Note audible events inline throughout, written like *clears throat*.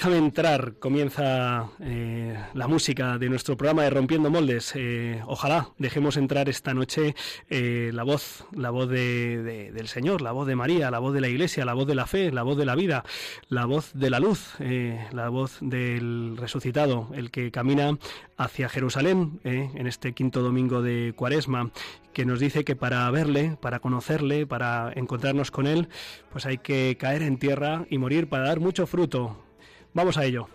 Déjame entrar, comienza eh, la música de nuestro programa de Rompiendo Moldes. Eh, ojalá dejemos entrar esta noche eh, la voz, la voz de, del Señor, la voz de María, la voz de la Iglesia, la voz de la fe, la voz de la vida, la voz de la luz, la voz del resucitado, el que camina hacia Jerusalén en este quinto domingo de Cuaresma, que nos dice que para verle, para conocerle, para encontrarnos con él, pues hay que caer en tierra y morir para dar mucho fruto Vamos a ello.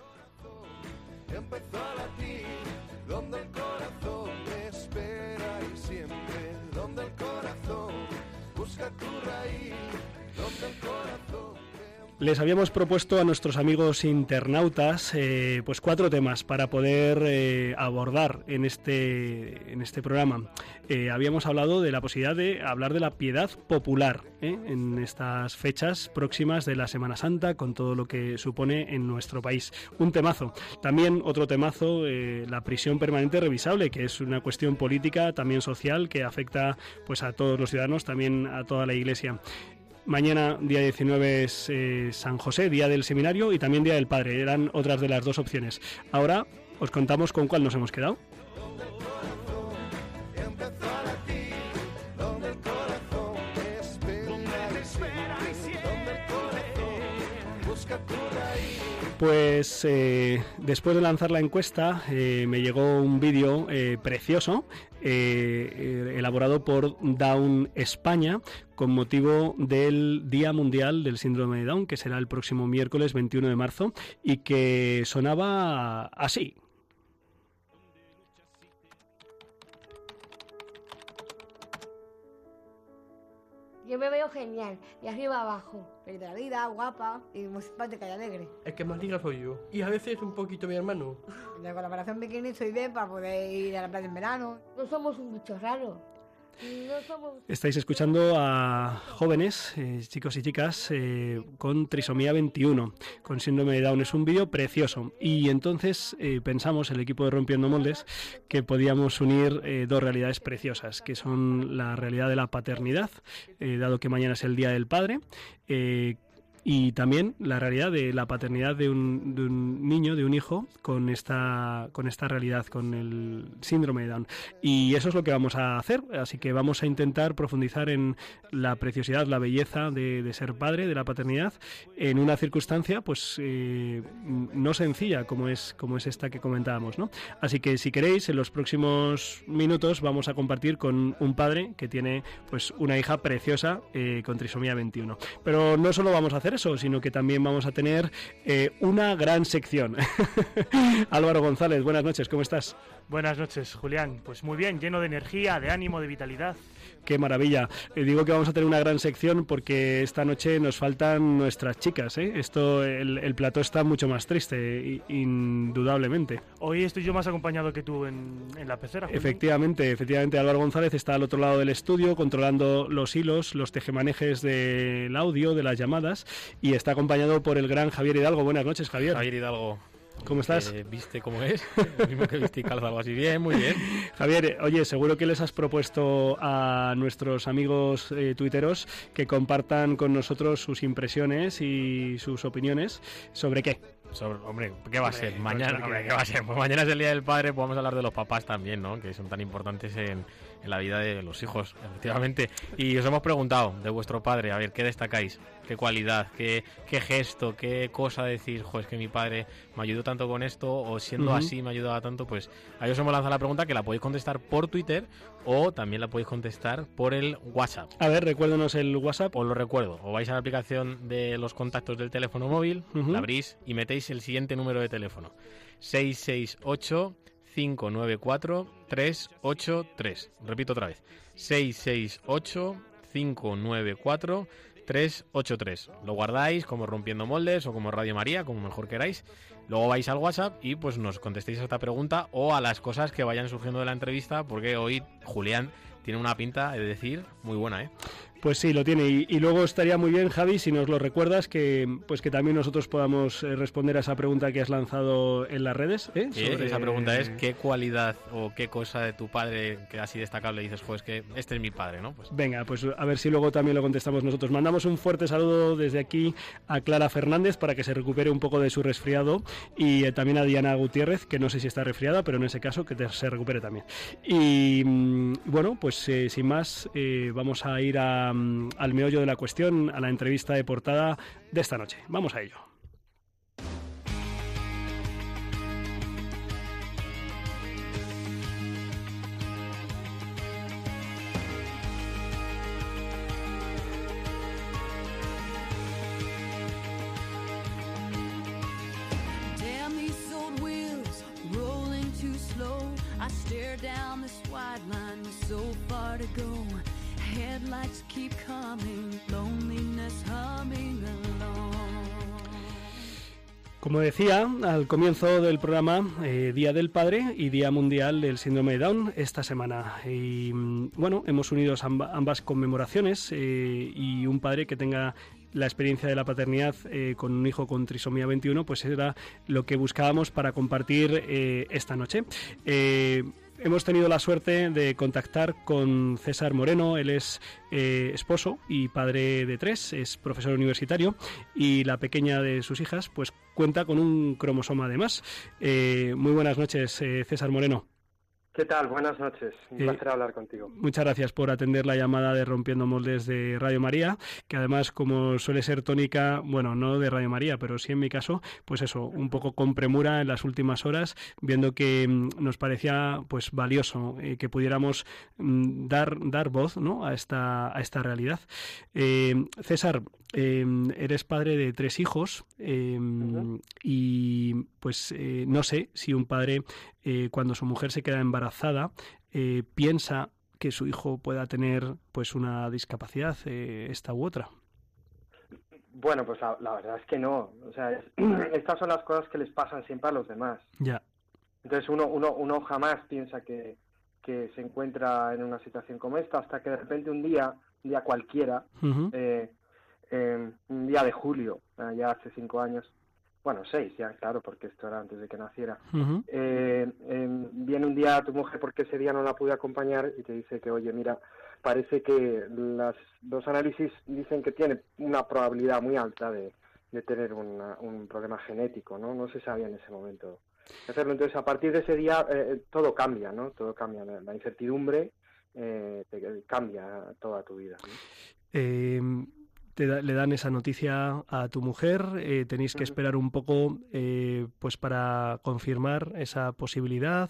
Les habíamos propuesto a nuestros amigos internautas eh, pues cuatro temas para poder eh, abordar en este, en este programa. Eh, habíamos hablado de la posibilidad de hablar de la piedad popular en estas fechas próximas de la Semana Santa con todo lo que supone en nuestro país. Un temazo. También otro temazo, la prisión permanente revisable, que es una cuestión política, también social, que afecta pues a todos los ciudadanos, también a toda la Iglesia. Mañana, día 19, es eh, San José, día del seminario y también día del Padre. Eran otras de las dos opciones. Ahora os contamos con cuál nos hemos quedado. Pues eh, después de lanzar la encuesta eh, me llegó un vídeo eh, precioso elaborado por Down España con motivo del Día Mundial del Síndrome de Down que será el próximo miércoles 21 de marzo y que sonaba así. Yo me veo genial, de arriba abajo, pero de la vida, guapa y muy simpática y alegre. El que más liga soy yo. Y a veces un poquito mi hermano. *laughs* De colaboración bikini soy bien para poder ir a la playa en verano. No somos un bicho raro. Estáis escuchando a jóvenes, eh, chicos y chicas, eh, con trisomía 21, con síndrome de Down. Es un vídeo precioso. Y entonces eh, pensamos, el equipo de Rompiendo Moldes, que podíamos unir dos realidades preciosas, que son la realidad de la paternidad, dado que mañana es el Día del Padre, y también la realidad de la paternidad de un, de un, niño, de un hijo, con esta, con esta realidad, con el síndrome de Down. Y eso es lo que vamos a hacer, así que vamos a intentar profundizar en la preciosidad, la belleza de, ser padre, de la paternidad, en una circunstancia pues eh, no sencilla como es, como es esta que comentábamos. ¿no? Así que si queréis, en los próximos minutos vamos a compartir con un padre que tiene pues una hija preciosa eh, con trisomía 21. Pero no solo vamos a hacer sino que también vamos a tener eh, una gran sección. *laughs* Álvaro González, buenas noches, ¿cómo estás? Buenas noches, Julián. Pues muy bien, lleno de energía, de ánimo, de vitalidad. Qué maravilla. Eh, digo que vamos a tener una gran sección porque esta noche nos faltan nuestras chicas. ¿eh? Esto, el, el, plató está mucho más triste, indudablemente. Hoy estoy yo más acompañado que tú en, en la pecera. Efectivamente, efectivamente. Álvaro González está al otro lado del estudio controlando los hilos, los tejemanejes del audio, de las llamadas y está acompañado por el gran Javier Hidalgo. Buenas noches, Javier. Javier Hidalgo. ¿Cómo estás? Eh, ¿Viste cómo es? *laughs* mismo que viste y algo así. Bien, muy bien. *laughs* Javier, oye, seguro que les has propuesto a nuestros amigos eh, tuiteros que compartan con nosotros sus impresiones y sus opiniones sobre qué. Sobre, hombre, ¿qué va a ser? Mañana, ¿qué va a ser? Pues mañana es el Día del Padre, podemos hablar de los papás también, ¿no? Que son tan importantes en, en la vida de los hijos, efectivamente. Y os hemos preguntado de vuestro padre, a ver, ¿qué destacáis? ¿Qué cualidad? ¿Qué, qué gesto? ¿Qué cosa decir? Jo, es que mi padre me ayudó tanto con esto, o siendo uh -huh. así me ayudaba tanto, pues ahí os hemos lanzado la pregunta que la podéis contestar por Twitter o también la podéis contestar por el WhatsApp. A ver, recuérdenos el WhatsApp. Os lo recuerdo, o vais a la aplicación de los contactos del teléfono móvil, uh -huh. la abrís y metéis el siguiente número de teléfono. 668 594 383. Repito otra vez. 668 594 383. Lo guardáis como Rompiendo Moldes o como Radio María, como mejor queráis. Luego vais al WhatsApp y pues nos contestéis a esta pregunta o a las cosas que vayan surgiendo de la entrevista, porque hoy Julián tiene una pinta, de decir, muy buena, ¿eh? Pues sí, lo tiene. Y, luego estaría muy bien, Javi, si nos lo recuerdas, que pues que también nosotros podamos eh, responder a esa pregunta que has lanzado en las redes. ¿eh? Esa pregunta es, ¿qué cualidad o qué cosa de tu padre que así destacable dices, pues que este es mi padre, ¿no? Pues... Venga, pues a ver si luego también lo contestamos nosotros. Mandamos un fuerte saludo desde aquí a Clara Fernández para que se recupere un poco de su resfriado y eh, también a Diana Gutiérrez, que no sé si está resfriada, pero en ese caso que se recupere también. Y mm, bueno, pues sin más, vamos a ir a al meollo de la cuestión, a la entrevista de portada de esta noche. Vamos a ello. Como decía al comienzo del programa, eh, Día del Padre y Día Mundial del Síndrome de Down esta semana. Y mm, bueno, hemos unido ambas conmemoraciones eh, y un padre que tenga la experiencia de la paternidad eh, con un hijo con trisomía 21, pues era lo que buscábamos para compartir esta noche hemos tenido la suerte de contactar con César Moreno. Él es eh, esposo y padre de tres, es profesor universitario y la pequeña de sus hijas pues cuenta con un cromosoma además. Eh, muy buenas noches, eh, César Moreno. ¿Qué tal? Buenas noches. Un placer hablar contigo. Muchas gracias por atender la llamada de Rompiendo Moldes de Radio María, que además, como suele ser tónica, bueno, no de Radio María, pero sí en mi caso, pues eso, un poco con premura en las últimas horas, viendo que mm, nos parecía pues valioso eh, que pudiéramos mm, dar, dar voz ¿no? a, esta, a esta realidad. Eh, César, Em, eres padre de tres hijos em, y pues eh, no sé si un padre eh, cuando su mujer se queda embarazada eh, piensa que su hijo pueda tener pues una discapacidad esta u otra. Bueno, pues la, verdad es que no. O sea, *clears throat* estas son las cosas que les pasan siempre a los demás. Ya. Entonces uno, uno, uno jamás piensa que, que se encuentra en una situación como esta hasta que de repente un día, un día cualquiera, un día de julio, ya hace cinco años, bueno, seis ya, claro, porque esto era antes de que naciera. Eh, viene un día tu mujer porque ese día no la pude acompañar y te dice que, oye, mira, parece que las dos análisis dicen que tiene una probabilidad muy alta de, tener un problema genético, ¿no? No se sabía en ese momento hacerlo. Entonces, a partir de ese día, eh, eh, todo cambia, ¿no? Todo cambia. La, incertidumbre cambia toda tu vida. ¿no? Le dan esa noticia a tu mujer, eh, tenéis que esperar un poco eh, pues para confirmar esa posibilidad.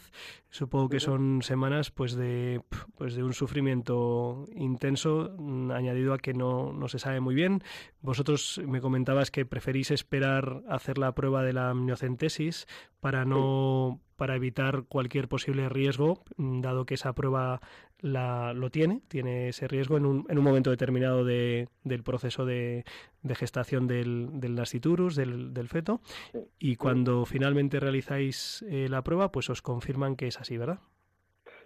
Supongo que son semanas pues de pues de un sufrimiento intenso mm, añadido a que no, no se sabe muy bien. Vosotros me comentabas que preferís esperar hacer la prueba de la amniocentesis para no para evitar cualquier posible riesgo, mm, dado que esa prueba la, lo tiene, tiene ese riesgo en un, en un momento determinado de, del proceso de, de gestación del, del nasciturus, del, del feto, y cuando finalmente realizáis eh, la prueba, pues os confirman que es así, ¿verdad?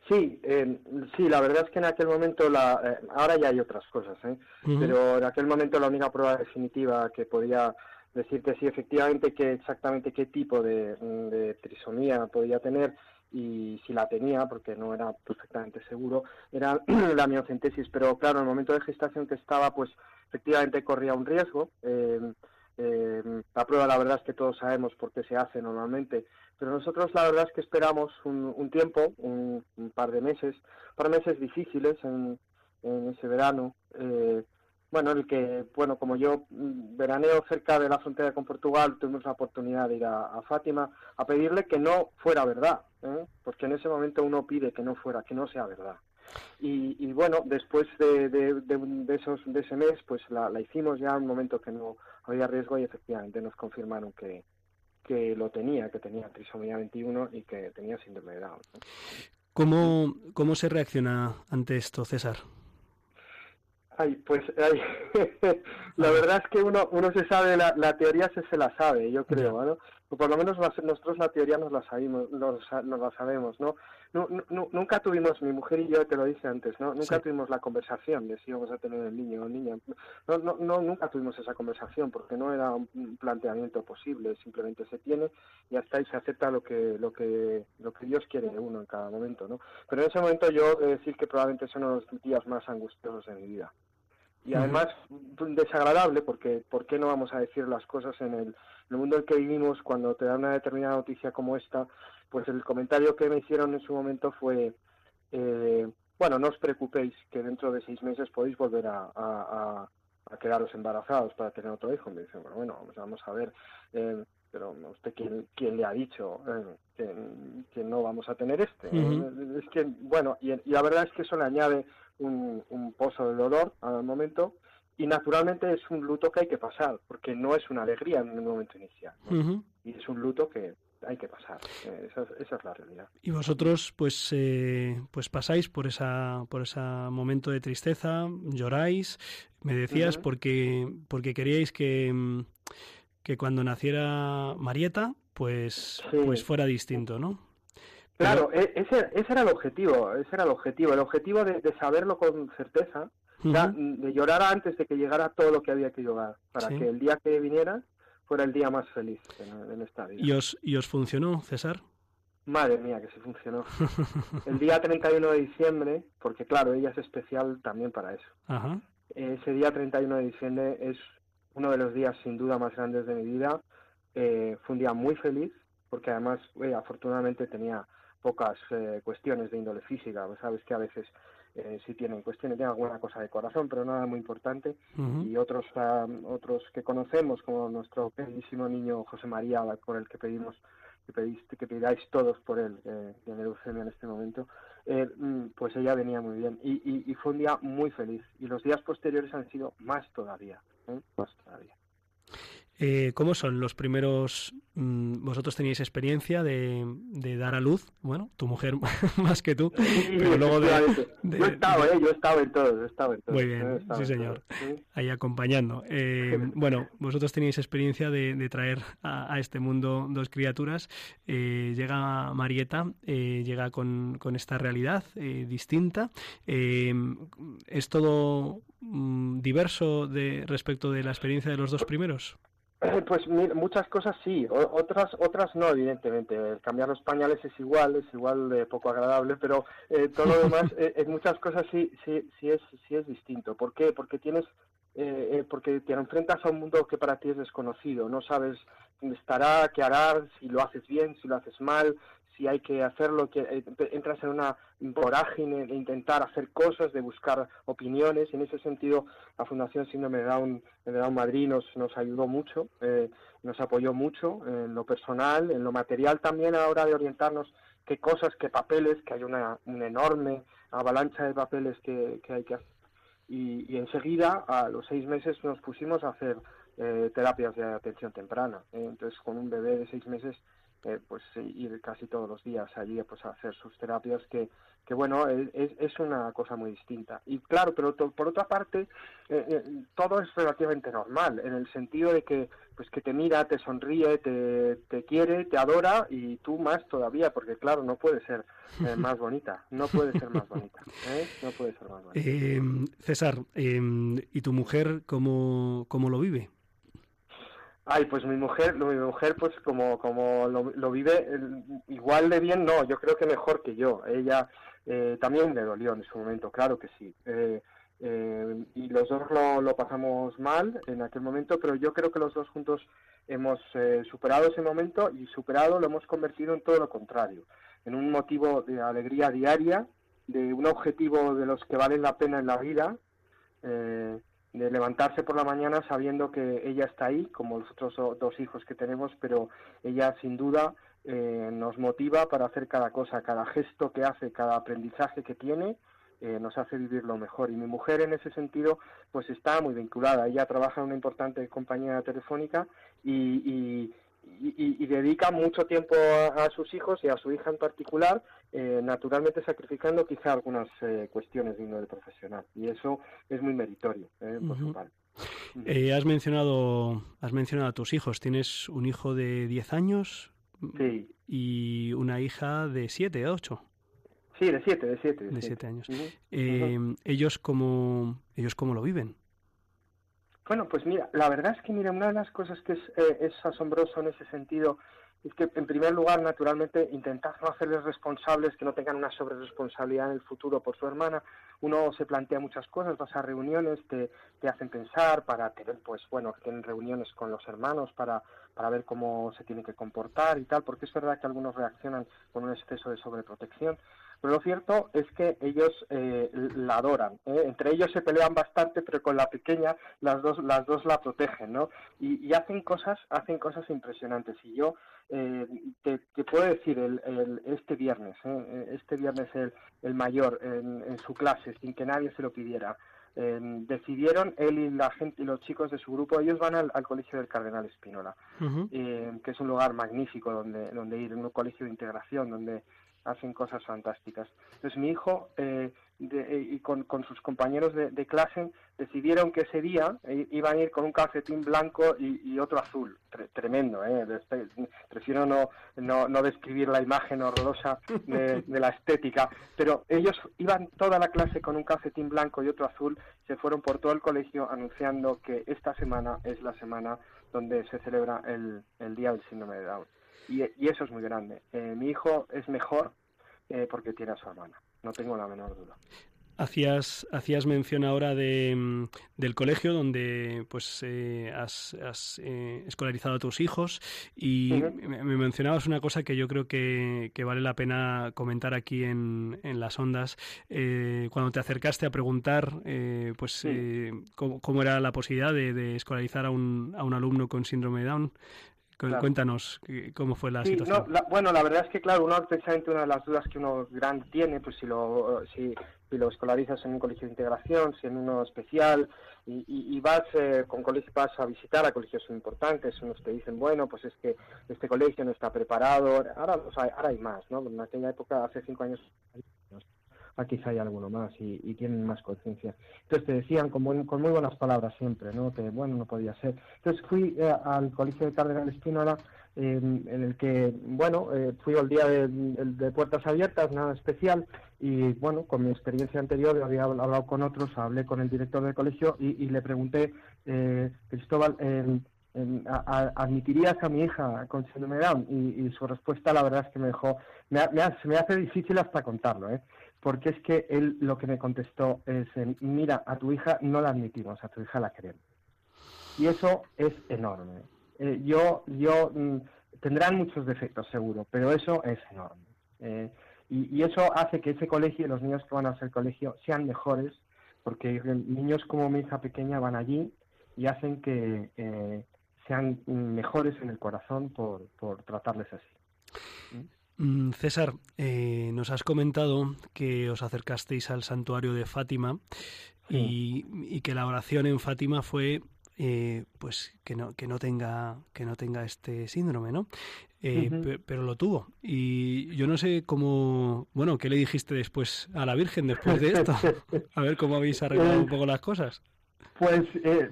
Sí, eh, sí, la verdad es que en aquel momento, la, eh, ahora ya hay otras cosas, ¿eh? pero en aquel momento la única prueba definitiva que podía decirte si efectivamente que exactamente qué tipo de, de trisomía podía tener y si la tenía, porque no era perfectamente seguro, era *clears throat* la miocentesis. Pero claro, en el momento de gestación que estaba, pues efectivamente corría un riesgo. Eh, eh, la prueba, la verdad es que todos sabemos por qué se hace normalmente, pero nosotros la verdad es que esperamos un, tiempo, un, par de meses, un par de meses difíciles en, en ese verano. Eh, bueno, el que, bueno, como yo mm, veraneo cerca de la frontera con Portugal, tuvimos la oportunidad de ir a, Fátima a pedirle que no fuera verdad, ¿eh? porque en ese momento uno pide que no fuera, que no sea verdad. Y, bueno, después de, de, esos, de ese mes, pues la, hicimos ya en un momento que no había riesgo y efectivamente nos confirmaron que, que lo tenía, que tenía trisomía 21 y que tenía síndrome de Down. ¿Cómo, ¿Cómo se reacciona ante esto, César? Ay, pues *laughs* la verdad es que uno, uno se sabe, la, la teoría se, se la sabe, yo creo, ¿no? O por lo menos nosotros la teoría nos la sabemos, nos, nos la sabemos, ¿no? nunca tuvimos, mi mujer y yo te lo dije antes, ¿no? Nunca tuvimos la conversación de si íbamos a tener el niño o niña. No, no, no, nunca tuvimos esa conversación porque no era un planteamiento posible, simplemente se tiene y hasta ahí se acepta lo que, lo que, lo que Dios quiere de uno en cada momento, ¿no? Pero en ese momento yo he de decir que probablemente son los días más angustiosos de mi vida y además desagradable porque ¿por qué no vamos a decir las cosas en el, mundo en el que vivimos cuando te dan una determinada noticia como esta pues el comentario que me hicieron en su momento fue eh, bueno no os preocupéis que dentro de seis meses podéis volver a, a, quedaros embarazados para tener otro hijo. Me dicen bueno bueno vamos a ver eh, pero usted quién, quién le ha dicho eh, que, no vamos a tener este es que bueno y, y, la verdad es que eso le añade un, pozo de dolor al momento y naturalmente es un luto que hay que pasar, porque no es una alegría en el momento inicial. Y es un luto que hay que pasar. Eh, esa, es la realidad. Y vosotros, pues, eh, pues pasáis por esa, por ese momento de tristeza, lloráis, me decías, porque, porque queríais que, que cuando naciera Marieta, pues, pues fuera distinto, ¿no? Claro, e, ese, ese, era el objetivo, ese era el objetivo, el objetivo de, saberlo con certeza, de llorar antes de que llegara todo lo que había que llorar, para que el día que viniera fuera el día más feliz en, esta vida. ¿Y os, ¿Y os funcionó, César? Madre mía, que se funcionó. *laughs* el día 31 de diciembre, porque claro, ella es especial también para eso. Ese día 31 de diciembre es uno de los días sin duda más grandes de mi vida. Eh, fue un día muy feliz, porque además, eh, afortunadamente tenía pocas eh, cuestiones de índole física, sabes que a veces eh, sí tienen cuestiones, tienen alguna cosa de corazón, pero nada muy importante, y otros ah, otros que conocemos, como nuestro queridísimo niño José María, por el que pedimos que, pediste, que pidáis todos por él, eh, tiene leucemia en este momento, eh, mm, pues ella venía muy bien, y, y, y, fue un día muy feliz, y los días posteriores han sido más todavía, más todavía. Eh, ¿Cómo son los primeros? Mm, vosotros teníais experiencia de, dar a luz, bueno, tu mujer *laughs* más que tú, pero luego de, yo he estado, eh, yo he estado en todo, he estado en todo. Muy bien, sí señor, ahí acompañando. Eh, *laughs* bueno, vosotros teníais experiencia de, traer a, este mundo dos criaturas. llega Marieta, llega con, con, esta realidad distinta. ¿Es todo mm, diverso de respecto de la experiencia de los dos primeros? Eh, pues muchas cosas sí, otras otras no, evidentemente. cambiar los pañales es igual, es igual de poco agradable, pero eh, todo lo *laughs* demás, eh, en muchas cosas sí, sí, sí es, sí es distinto. ¿Por qué? Porque tienes, porque te enfrentas a un mundo que para ti es desconocido. No sabes dónde estará, qué hará, si lo haces bien, si lo haces mal, si hay que hacerlo, que eh, entras en una vorágine de intentar hacer cosas, de buscar opiniones. En ese sentido, la Fundación Síndrome de Down, de Down Madrid nos, nos ayudó mucho, eh, nos apoyó mucho en lo personal, en lo material también a la hora de orientarnos qué cosas, qué papeles, que hay una, enorme avalancha de papeles que, hay que hacer. Y, enseguida, a los seis meses, nos pusimos a hacer eh, terapias de atención temprana. entonces, con un bebé de seis meses eh, pues ir casi todos los días allí pues a hacer sus terapias que, que bueno es, es una cosa muy distinta. Y claro pero por otra parte eh, eh, todo es relativamente normal en el sentido de que pues que te mira te sonríe te, te quiere te adora y tú más todavía porque claro no puede ser más *laughs* bonita no puede ser más bonita no puede ser más bonita. Em, César em, y tu mujer cómo cómo lo vive Ay, pues mi mujer, mi mujer pues como, como lo, vive igual de bien, no, yo creo que mejor que yo. Ella eh, también le dolió en su momento, claro que sí. Eh, eh, y los dos lo, lo, pasamos mal en aquel momento, pero yo creo que los dos juntos hemos superado ese momento y superado lo hemos convertido en todo lo contrario, en un motivo de alegría diaria, de un objetivo de los que valen la pena en la vida. Eh, de levantarse por la mañana sabiendo que ella está ahí, como los otros dos hijos que tenemos, pero ella sin duda eh, nos motiva para hacer cada cosa, cada gesto que hace, cada aprendizaje que tiene, eh, nos hace vivir lo mejor. Y mi mujer en ese sentido, pues está muy vinculada. Ella trabaja en una importante compañía telefónica y, y, dedica mucho tiempo a, sus hijos y a su hija en particular eh, naturalmente sacrificando quizá algunas eh, cuestiones de índole profesional y eso es muy meritorio eh, por su parte. has mencionado has mencionado a tus hijos. Tienes un hijo de 10 años sí. y una hija de 7, 8. Sí, de 7, de 7. De 7 años. ellos cómo ellos cómo lo viven. Bueno, pues mira, la verdad es que mira, una de las cosas que es, es asombroso en ese sentido es que, en primer lugar, naturalmente, intentar no hacerles responsables, que no tengan una sobreresponsabilidad en el futuro por su hermana. Uno se plantea muchas cosas, vas a reuniones, te, te hacen pensar para tener, pues bueno, que tienen reuniones con los hermanos para, para ver cómo se tiene que comportar y tal, porque es verdad que algunos reaccionan con un exceso de sobreprotección. Pero lo cierto es que ellos eh, la adoran. ¿eh? Entre ellos se pelean bastante, pero con la pequeña las dos, las dos la protegen, ¿no? Y, hacen cosas, hacen cosas impresionantes. Y yo eh, te, puedo decir, el, este viernes, este viernes el, el mayor en, su clase, sin que nadie se lo pidiera, decidieron él y la gente y los chicos de su grupo ellos van al, colegio del Cardenal Espínola que es un lugar magnífico donde donde ir un colegio de integración donde hacen cosas fantásticas. Entonces mi hijo eh, eh, y con, sus compañeros de, clase decidieron que ese día eh, iban a ir con un calcetín blanco y, otro azul. tremendo, ¿eh? prefiero no, no, describir la imagen horrorosa *laughs* de, la estética, pero ellos iban toda la clase con un calcetín blanco y otro azul, se fueron por todo el colegio anunciando que esta semana es la semana donde se celebra el, el Día del Síndrome de Down. Y, eso es muy grande. Eh, mi hijo es mejor eh, porque tiene a su hermana, no tengo la menor duda. Hacías, hacías mención ahora de, mm, del colegio donde pues eh, has, escolarizado a tus hijos y me, mencionabas una cosa que yo creo que, vale la pena comentar aquí en, en las ondas. cuando te acercaste a preguntar pues cómo, era la posibilidad de, de escolarizar a un, a un alumno con síndrome de Down, Cuéntanos cómo fue la situación. bueno, la verdad es que, claro, uno, precisamente una de las dudas que uno grande tiene, pues si lo, si, lo escolarizas en un colegio de integración, si en uno especial, y, vas eh, con colegio, vas a visitar a colegios importantes, unos te dicen, bueno, pues es que este colegio no está preparado, ahora, ahora hay más, ¿no? En aquella época, hace cinco años, quizá hay alguno más y, tienen más conciencia. Entonces te decían con, muy buenas palabras siempre, ¿no? Que bueno, no podía ser. Entonces fui eh, al colegio de Cardenal Espínola, en el que, bueno, eh, fui al día de, puertas abiertas, nada especial, y bueno, con mi experiencia anterior había hablado con otros, hablé con el director del colegio y, le pregunté, eh, Cristóbal, ¿admitirías a mi hija con síndrome? Y, su respuesta, la verdad es que me dejó, me, se me hace difícil hasta contarlo, ¿eh? Porque es que él lo que me contestó es, mira, a tu hija no la admitimos, a tu hija la queremos. Y eso es enorme. Eh, yo, yo, mm, tendrán muchos defectos seguro, pero eso es enorme. Eh, y, eso hace que ese colegio y los niños que van a ese colegio sean mejores, porque niños como mi hija pequeña van allí y hacen que eh, sean mejores en el corazón por, por tratarles así. ¿Mm? César, eh, nos has comentado que os acercasteis al santuario de Fátima y, que la oración en Fátima fue eh, pues que no que no tenga que no tenga este síndrome, ¿no? Eh, pero lo tuvo y yo no sé cómo bueno qué le dijiste después a la Virgen después de esto *laughs* a ver cómo habéis arreglado un poco las cosas. Pues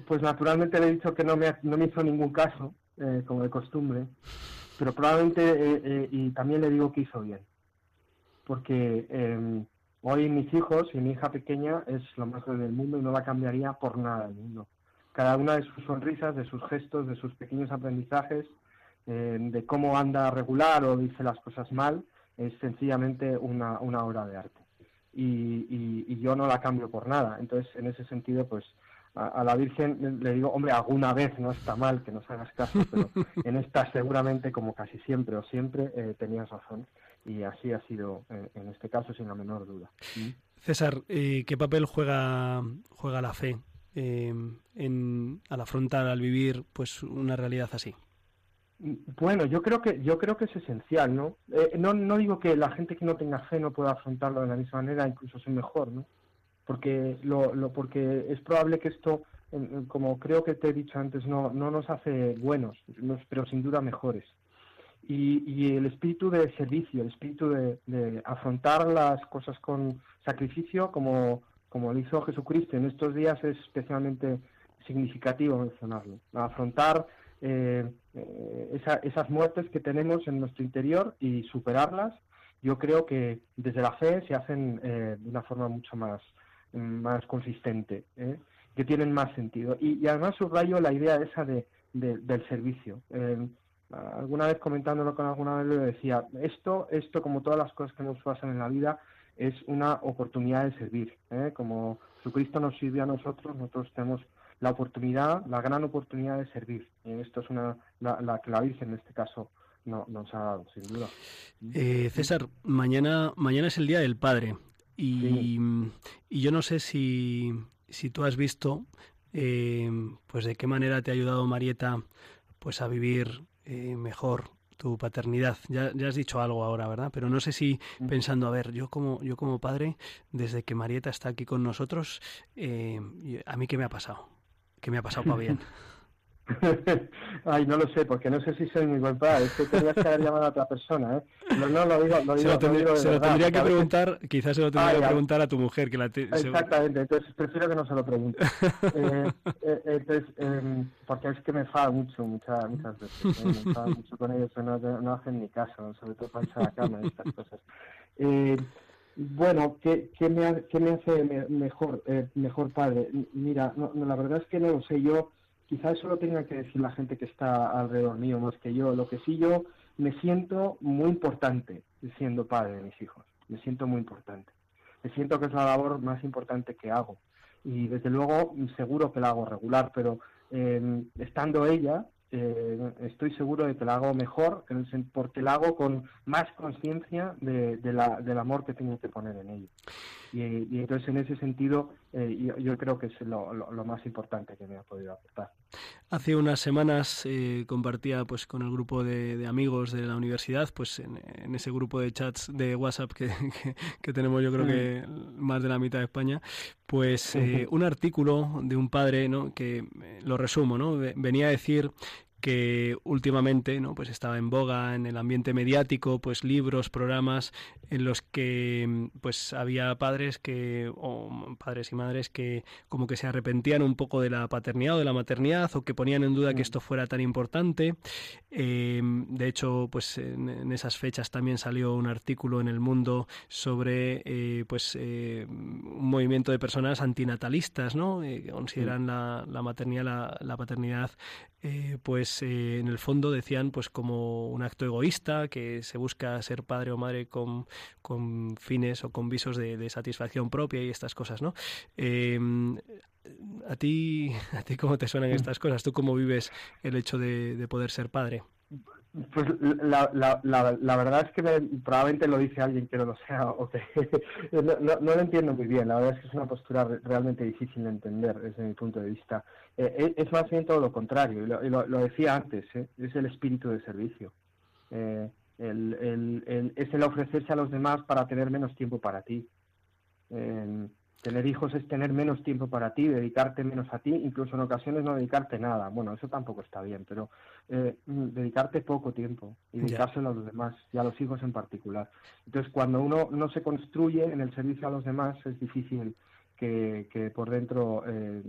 pues naturalmente le he dicho que no me no me hizo ningún caso como de costumbre pero probablemente, eh, eh, y también le digo que hizo bien, porque em, hoy mis hijos y mi hija pequeña es lo más grande del mundo y no la cambiaría por nada del mundo. Cada una de sus sonrisas, de sus gestos, de sus pequeños aprendizajes, em, de cómo anda regular o dice las cosas mal, es sencillamente una, una obra de arte. Y, y yo no la cambio por nada. Entonces, en ese sentido, pues a, la Virgen le digo, hombre, alguna vez no está mal que nos hagas caso, pero *laughs* en esta seguramente, como casi siempre o siempre, eh, tenías razón. Y así ha sido eh, en este caso, sin la menor duda. César, eh, ¿qué papel juega, juega la fe en, al afrontar, al vivir pues una realidad así? Bueno, yo creo que yo creo que es esencial, ¿no? no, no digo que la gente que no tenga fe no pueda afrontarlo de la misma manera, incluso ser mejor, ¿no? Porque lo, lo, porque es probable que esto como creo que te he dicho antes no no nos hace buenos pero sin duda mejores y, el espíritu de servicio, el espíritu de, afrontar las cosas con sacrificio como, como lo hizo Jesucristo en estos días es especialmente significativo mencionarlo. Afrontar eh, eh, esas muertes que tenemos en nuestro interior y superarlas, yo creo que desde la fe se hacen eh, de una forma mucho más, más consistente, que tienen más sentido. Y, además subrayo la idea esa de, del servicio alguna vez comentándolo con alguna vez le decía, esto, esto como todas las cosas que nos pasan en la vida, es una oportunidad de servir. ¿eh? Como Jesucristo nos sirve a nosotros, nosotros tenemos la oportunidad, la gran oportunidad de servir. Y esto es una, la, que la Virgen en este caso no, nos ha dado, sin duda. Eh, César, mañana, mañana es el Día del Padre y, y yo no sé si, si tú has visto eh, pues de qué manera te ha ayudado Marieta pues a vivir eh, mejor tu paternidad. Ya, ya, has dicho algo ahora, ¿verdad? Pero no sé si mm. pensando, a ver, yo como, yo como padre, desde que Marieta está aquí con nosotros, eh, ¿a mí qué me ha pasado? ¿Qué me ha pasado para bien? *laughs* *laughs* Ay, no lo sé, porque no sé si soy buen padre. Es que tendrías que haber llamado a otra persona, ¿eh? No, no lo digo, lo digo, se lo, tendría, se lo tendría que preguntar, quizás se lo tendría que preguntar a tu mujer. que la Exactamente, entonces prefiero que no se lo pregunte. eh, eh, entonces, eh, porque es que me enfada mucho, muchas, muchas veces. ¿eh? Me enfada mucho con ellos, no, no hacen ni caso, sobre todo para irse a la cama y estas cosas. Bueno, ¿qué, qué, me, qué me hace mejor, mejor padre? Mira, no, la verdad es que no lo sé. Yo quizá eso lo tenga que decir la gente que está alrededor mío más que yo. Lo que sí yo me siento muy importante siendo padre de mis hijos. Me siento muy importante. Me siento que es la labor más importante que hago. Y desde luego seguro que la hago regular, pero eh, estando ella, eh, estoy seguro de que la hago mejor porque la hago con más conciencia de, del amor que tengo que poner en ello. Y, entonces en ese sentido eh, yo, creo que es lo, más importante que me ha podido aportar. Hace unas semanas eh, compartía pues con el grupo de, amigos de la universidad, pues en, ese grupo de chats de WhatsApp *laughs* que, que, tenemos yo creo que mm. más de la mitad de España, pues *laughs* un artículo de un padre, ¿no? que lo resumo, ¿no? venía a decir que últimamente no pues estaba en boga en el ambiente mediático pues libros programas en los que pues había padres que o padres y madres que como que se arrepentían un poco de la paternidad o de la maternidad o que ponían en duda que esto fuera tan importante. Eh, de hecho pues en, esas fechas también salió un artículo en el Mundo sobre eh, pues eh, un movimiento de personas antinatalistas no que consideran la, la maternidad la, la paternidad pues pues, eh, en el fondo decían pues como un acto egoísta que se busca ser padre o madre con, con fines o con visos de, satisfacción propia y estas cosas, ¿no? Em, ¿A ti, *laughs* ¿A ti cómo te suenan estas cosas? ¿Tú cómo vives el hecho de poder ser padre? Pues la, la, la, verdad es que probablemente lo dice alguien que no lo sea o que *laughs* no, no, lo entiendo muy bien. La verdad es que es una postura realmente difícil de entender desde mi punto de vista. Eh, es más bien todo lo contrario, y lo, lo, decía antes, ¿eh? es el espíritu de servicio. Eh, el, el, el, es el ofrecerse a los demás para tener menos tiempo para ti. Tener hijos es tener menos tiempo para ti, dedicarte menos a ti, incluso en ocasiones no dedicarte nada. Bueno, eso tampoco está bien, pero eh, mm, dedicarte poco tiempo y dedicárselo a los demás y a los hijos en particular. Entonces, cuando uno no se construye en el servicio a los demás, es difícil que, por dentro eh,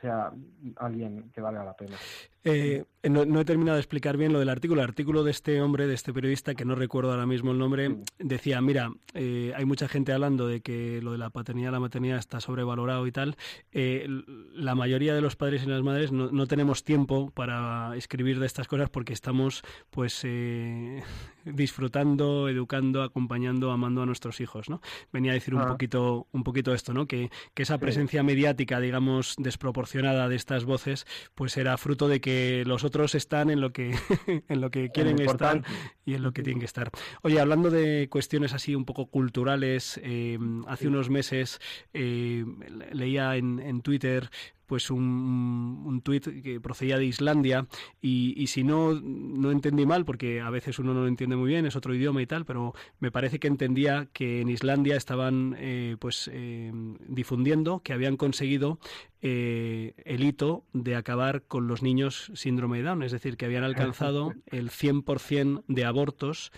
sea alguien que valga la pena. Eh, no, he terminado de explicar bien lo del artículo. El artículo de este hombre, de este periodista, que no recuerdo ahora mismo el nombre, decía, mira, eh, hay mucha gente hablando de que lo de la paternidad, la maternidad está sobrevalorado y tal. la mayoría de los padres y las madres no, tenemos tiempo para escribir de estas cosas porque estamos, pues, *laughs* disfrutando, educando, acompañando, amando a nuestros hijos, ¿no? Venía a decir un ah. poquito, un poquito esto, ¿no? Que que esa presencia mediática, digamos, desproporcionada de estas voces, pues era fruto de que los otros están en lo que, *laughs* en lo que quieren estar y en lo que tienen que estar. Oye, hablando de cuestiones así un poco culturales, eh, hace unos meses eh, leía en, en Twitter pues un, un tuit que procedía de Islandia y, si no, no entendí mal, porque a veces uno no lo entiende muy bien, es otro idioma y tal, pero me parece que entendía que en Islandia estaban eh, pues eh, difundiendo que habían conseguido eh, el hito de acabar con los niños síndrome de Down, es decir, que habían alcanzado el 100% de abortos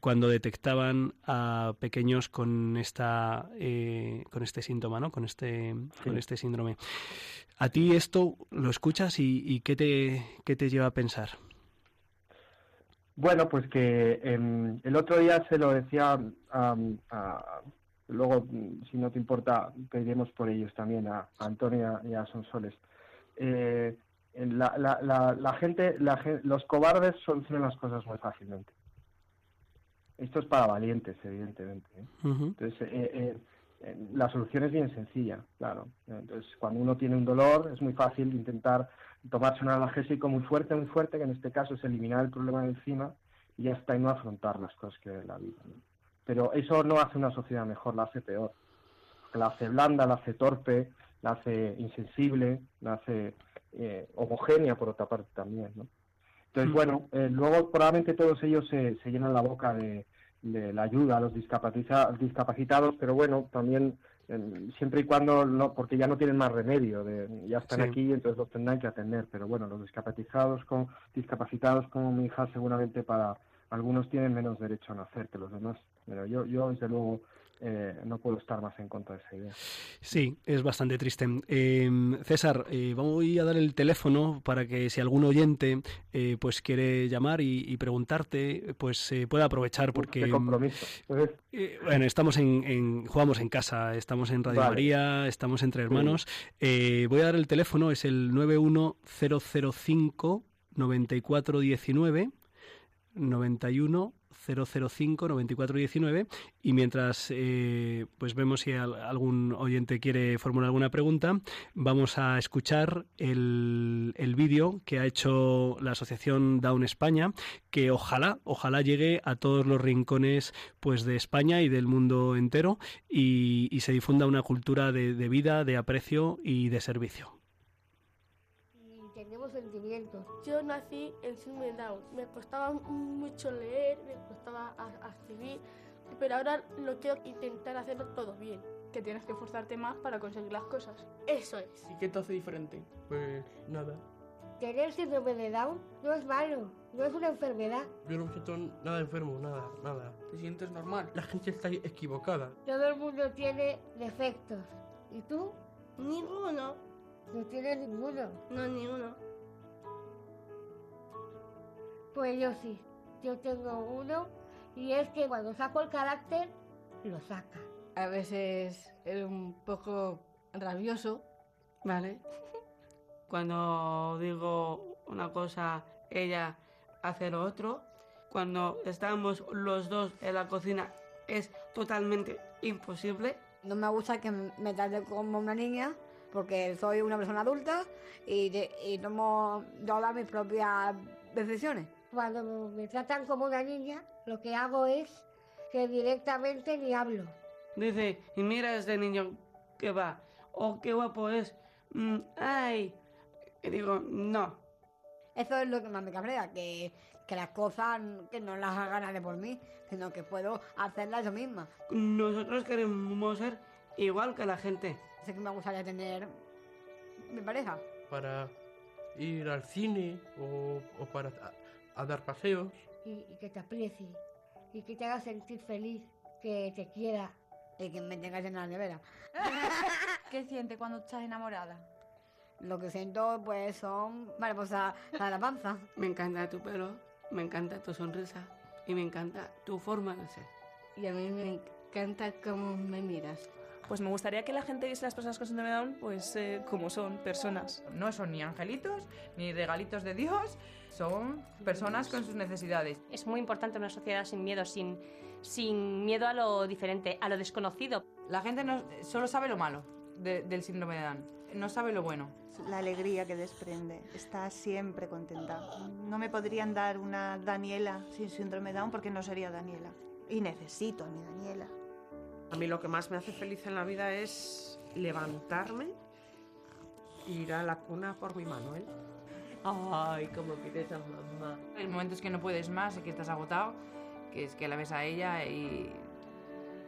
cuando detectaban a pequeños con esta eh, con este síntoma, ¿no? Con este con este síndrome. A ti esto lo escuchas y, qué te qué te lleva a pensar. Bueno, pues que em, el otro día se lo decía a, luego, si no te importa, pediremos por ellos también a, Antonia y a Sonsoles. Eh, la, la, la, gente, los cobardes solucionan las cosas muy fácilmente. Esto es para valientes, evidentemente. ¿eh? Entonces, eh, eh, la solución es bien sencilla, claro. Entonces, cuando uno tiene un dolor, es muy fácil intentar tomarse un analgésico muy fuerte, muy fuerte, que en este caso es eliminar el problema de encima y ya está, y no afrontar las cosas que es la vida. Pero eso no hace una sociedad mejor, la hace peor. La hace blanda, la hace torpe, la hace insensible, la hace homogénea, por otra parte, también, ¿no? Entonces, bueno, eh, luego probablemente todos ellos se, se llenan la boca de, la ayuda a los discapacitados, pero bueno, también em, siempre y cuando no, porque ya no tienen más remedio, de, ya están aquí aquí, entonces los tendrán que atender. Pero bueno, los discapacitados con discapacitados como mi hija seguramente para algunos tienen menos derecho a nacer que los demás. Pero yo, yo desde luego eh, no puedo estar más en contra de esa idea. Sí, es bastante triste. Em, César, eh, voy a dar el teléfono para que si algún oyente eh, pues quiere llamar y, preguntarte, pues pueda aprovechar porque... De compromiso. bueno, estamos en, jugamos en casa, estamos en Radio María, estamos entre hermanos. voy a dar el teléfono, es el 91005 9419 91 005 9419 y mientras eh, pues vemos si algún oyente quiere formular alguna pregunta, vamos a escuchar el, el vídeo que ha hecho la Asociación Down España, que ojalá, ojalá llegue a todos los rincones pues de España y del mundo entero y, y se difunda una cultura de, de vida, de aprecio y de servicio tenemos sentimientos. Yo nací en síndrome Down. Me costaba mucho leer, me costaba escribir, pero ahora lo quiero intentar hacerlo todo bien. Que tienes que esforzarte más para conseguir las cosas. Eso es. ¿Y qué te hace diferente? Pues nada. Tener síndrome de Down no es malo, no es una enfermedad. Yo no me siento nada enfermo, nada, nada. ¿Te sientes normal? La gente está equivocada. Todo el mundo tiene defectos. ¿Y tú? Ninguno. ¿No tienes ninguno? No, ni uno. Pues yo sí. Yo tengo uno y es que cuando saco el carácter, lo saca. A veces es un poco rabioso, ¿vale? *laughs* Cuando digo una cosa, ella hace lo otro. Cuando estamos los dos en la cocina es totalmente imposible. No me gusta que me trate como una niña porque soy una persona adulta y, y tomo todas mis propias decisiones. Cuando me tratan como una niña, lo que hago es que directamente ni hablo. Dice, y mira este niño que va, o oh, qué guapo es, mm, ay. Y digo, no. Eso es lo que más me cabrea, que, que las cosas que no las hagan de por mí, sino que puedo hacerlas yo misma. Nosotros queremos ser igual que la gente que me gustaría tener mi pareja. Para ir al cine o, para a, dar paseos. Y, que te aprecie y que te haga sentir feliz, que te quiera. Y que me tengas en la nevera. *laughs* ¿Qué sientes cuando estás enamorada? Lo que siento, pues, son mariposas a la panza. Me encanta tu pelo, me encanta tu sonrisa y me encanta tu forma de ser. Y a mí me encanta cómo me miras pues me gustaría que la gente viese las personas con síndrome de Down pues eh, como son, personas. No son ni angelitos, ni regalitos de Dios, son personas con sus necesidades. Es muy importante una sociedad sin miedo, sin, sin miedo a lo diferente, a lo desconocido. La gente no, solo sabe lo malo del síndrome de Down, no sabe lo bueno. La alegría que desprende, está siempre contenta. No me podrían dar una Daniela sin síndrome de Down porque no sería Daniela. Y necesito a mi Daniela. A mí lo que más me hace feliz en la vida es levantarme ir a la cuna por mi Manuel. Ay, cómo quieres a mamá. El momento es que no puedes más y que estás agotado, que es que la ves a ella y,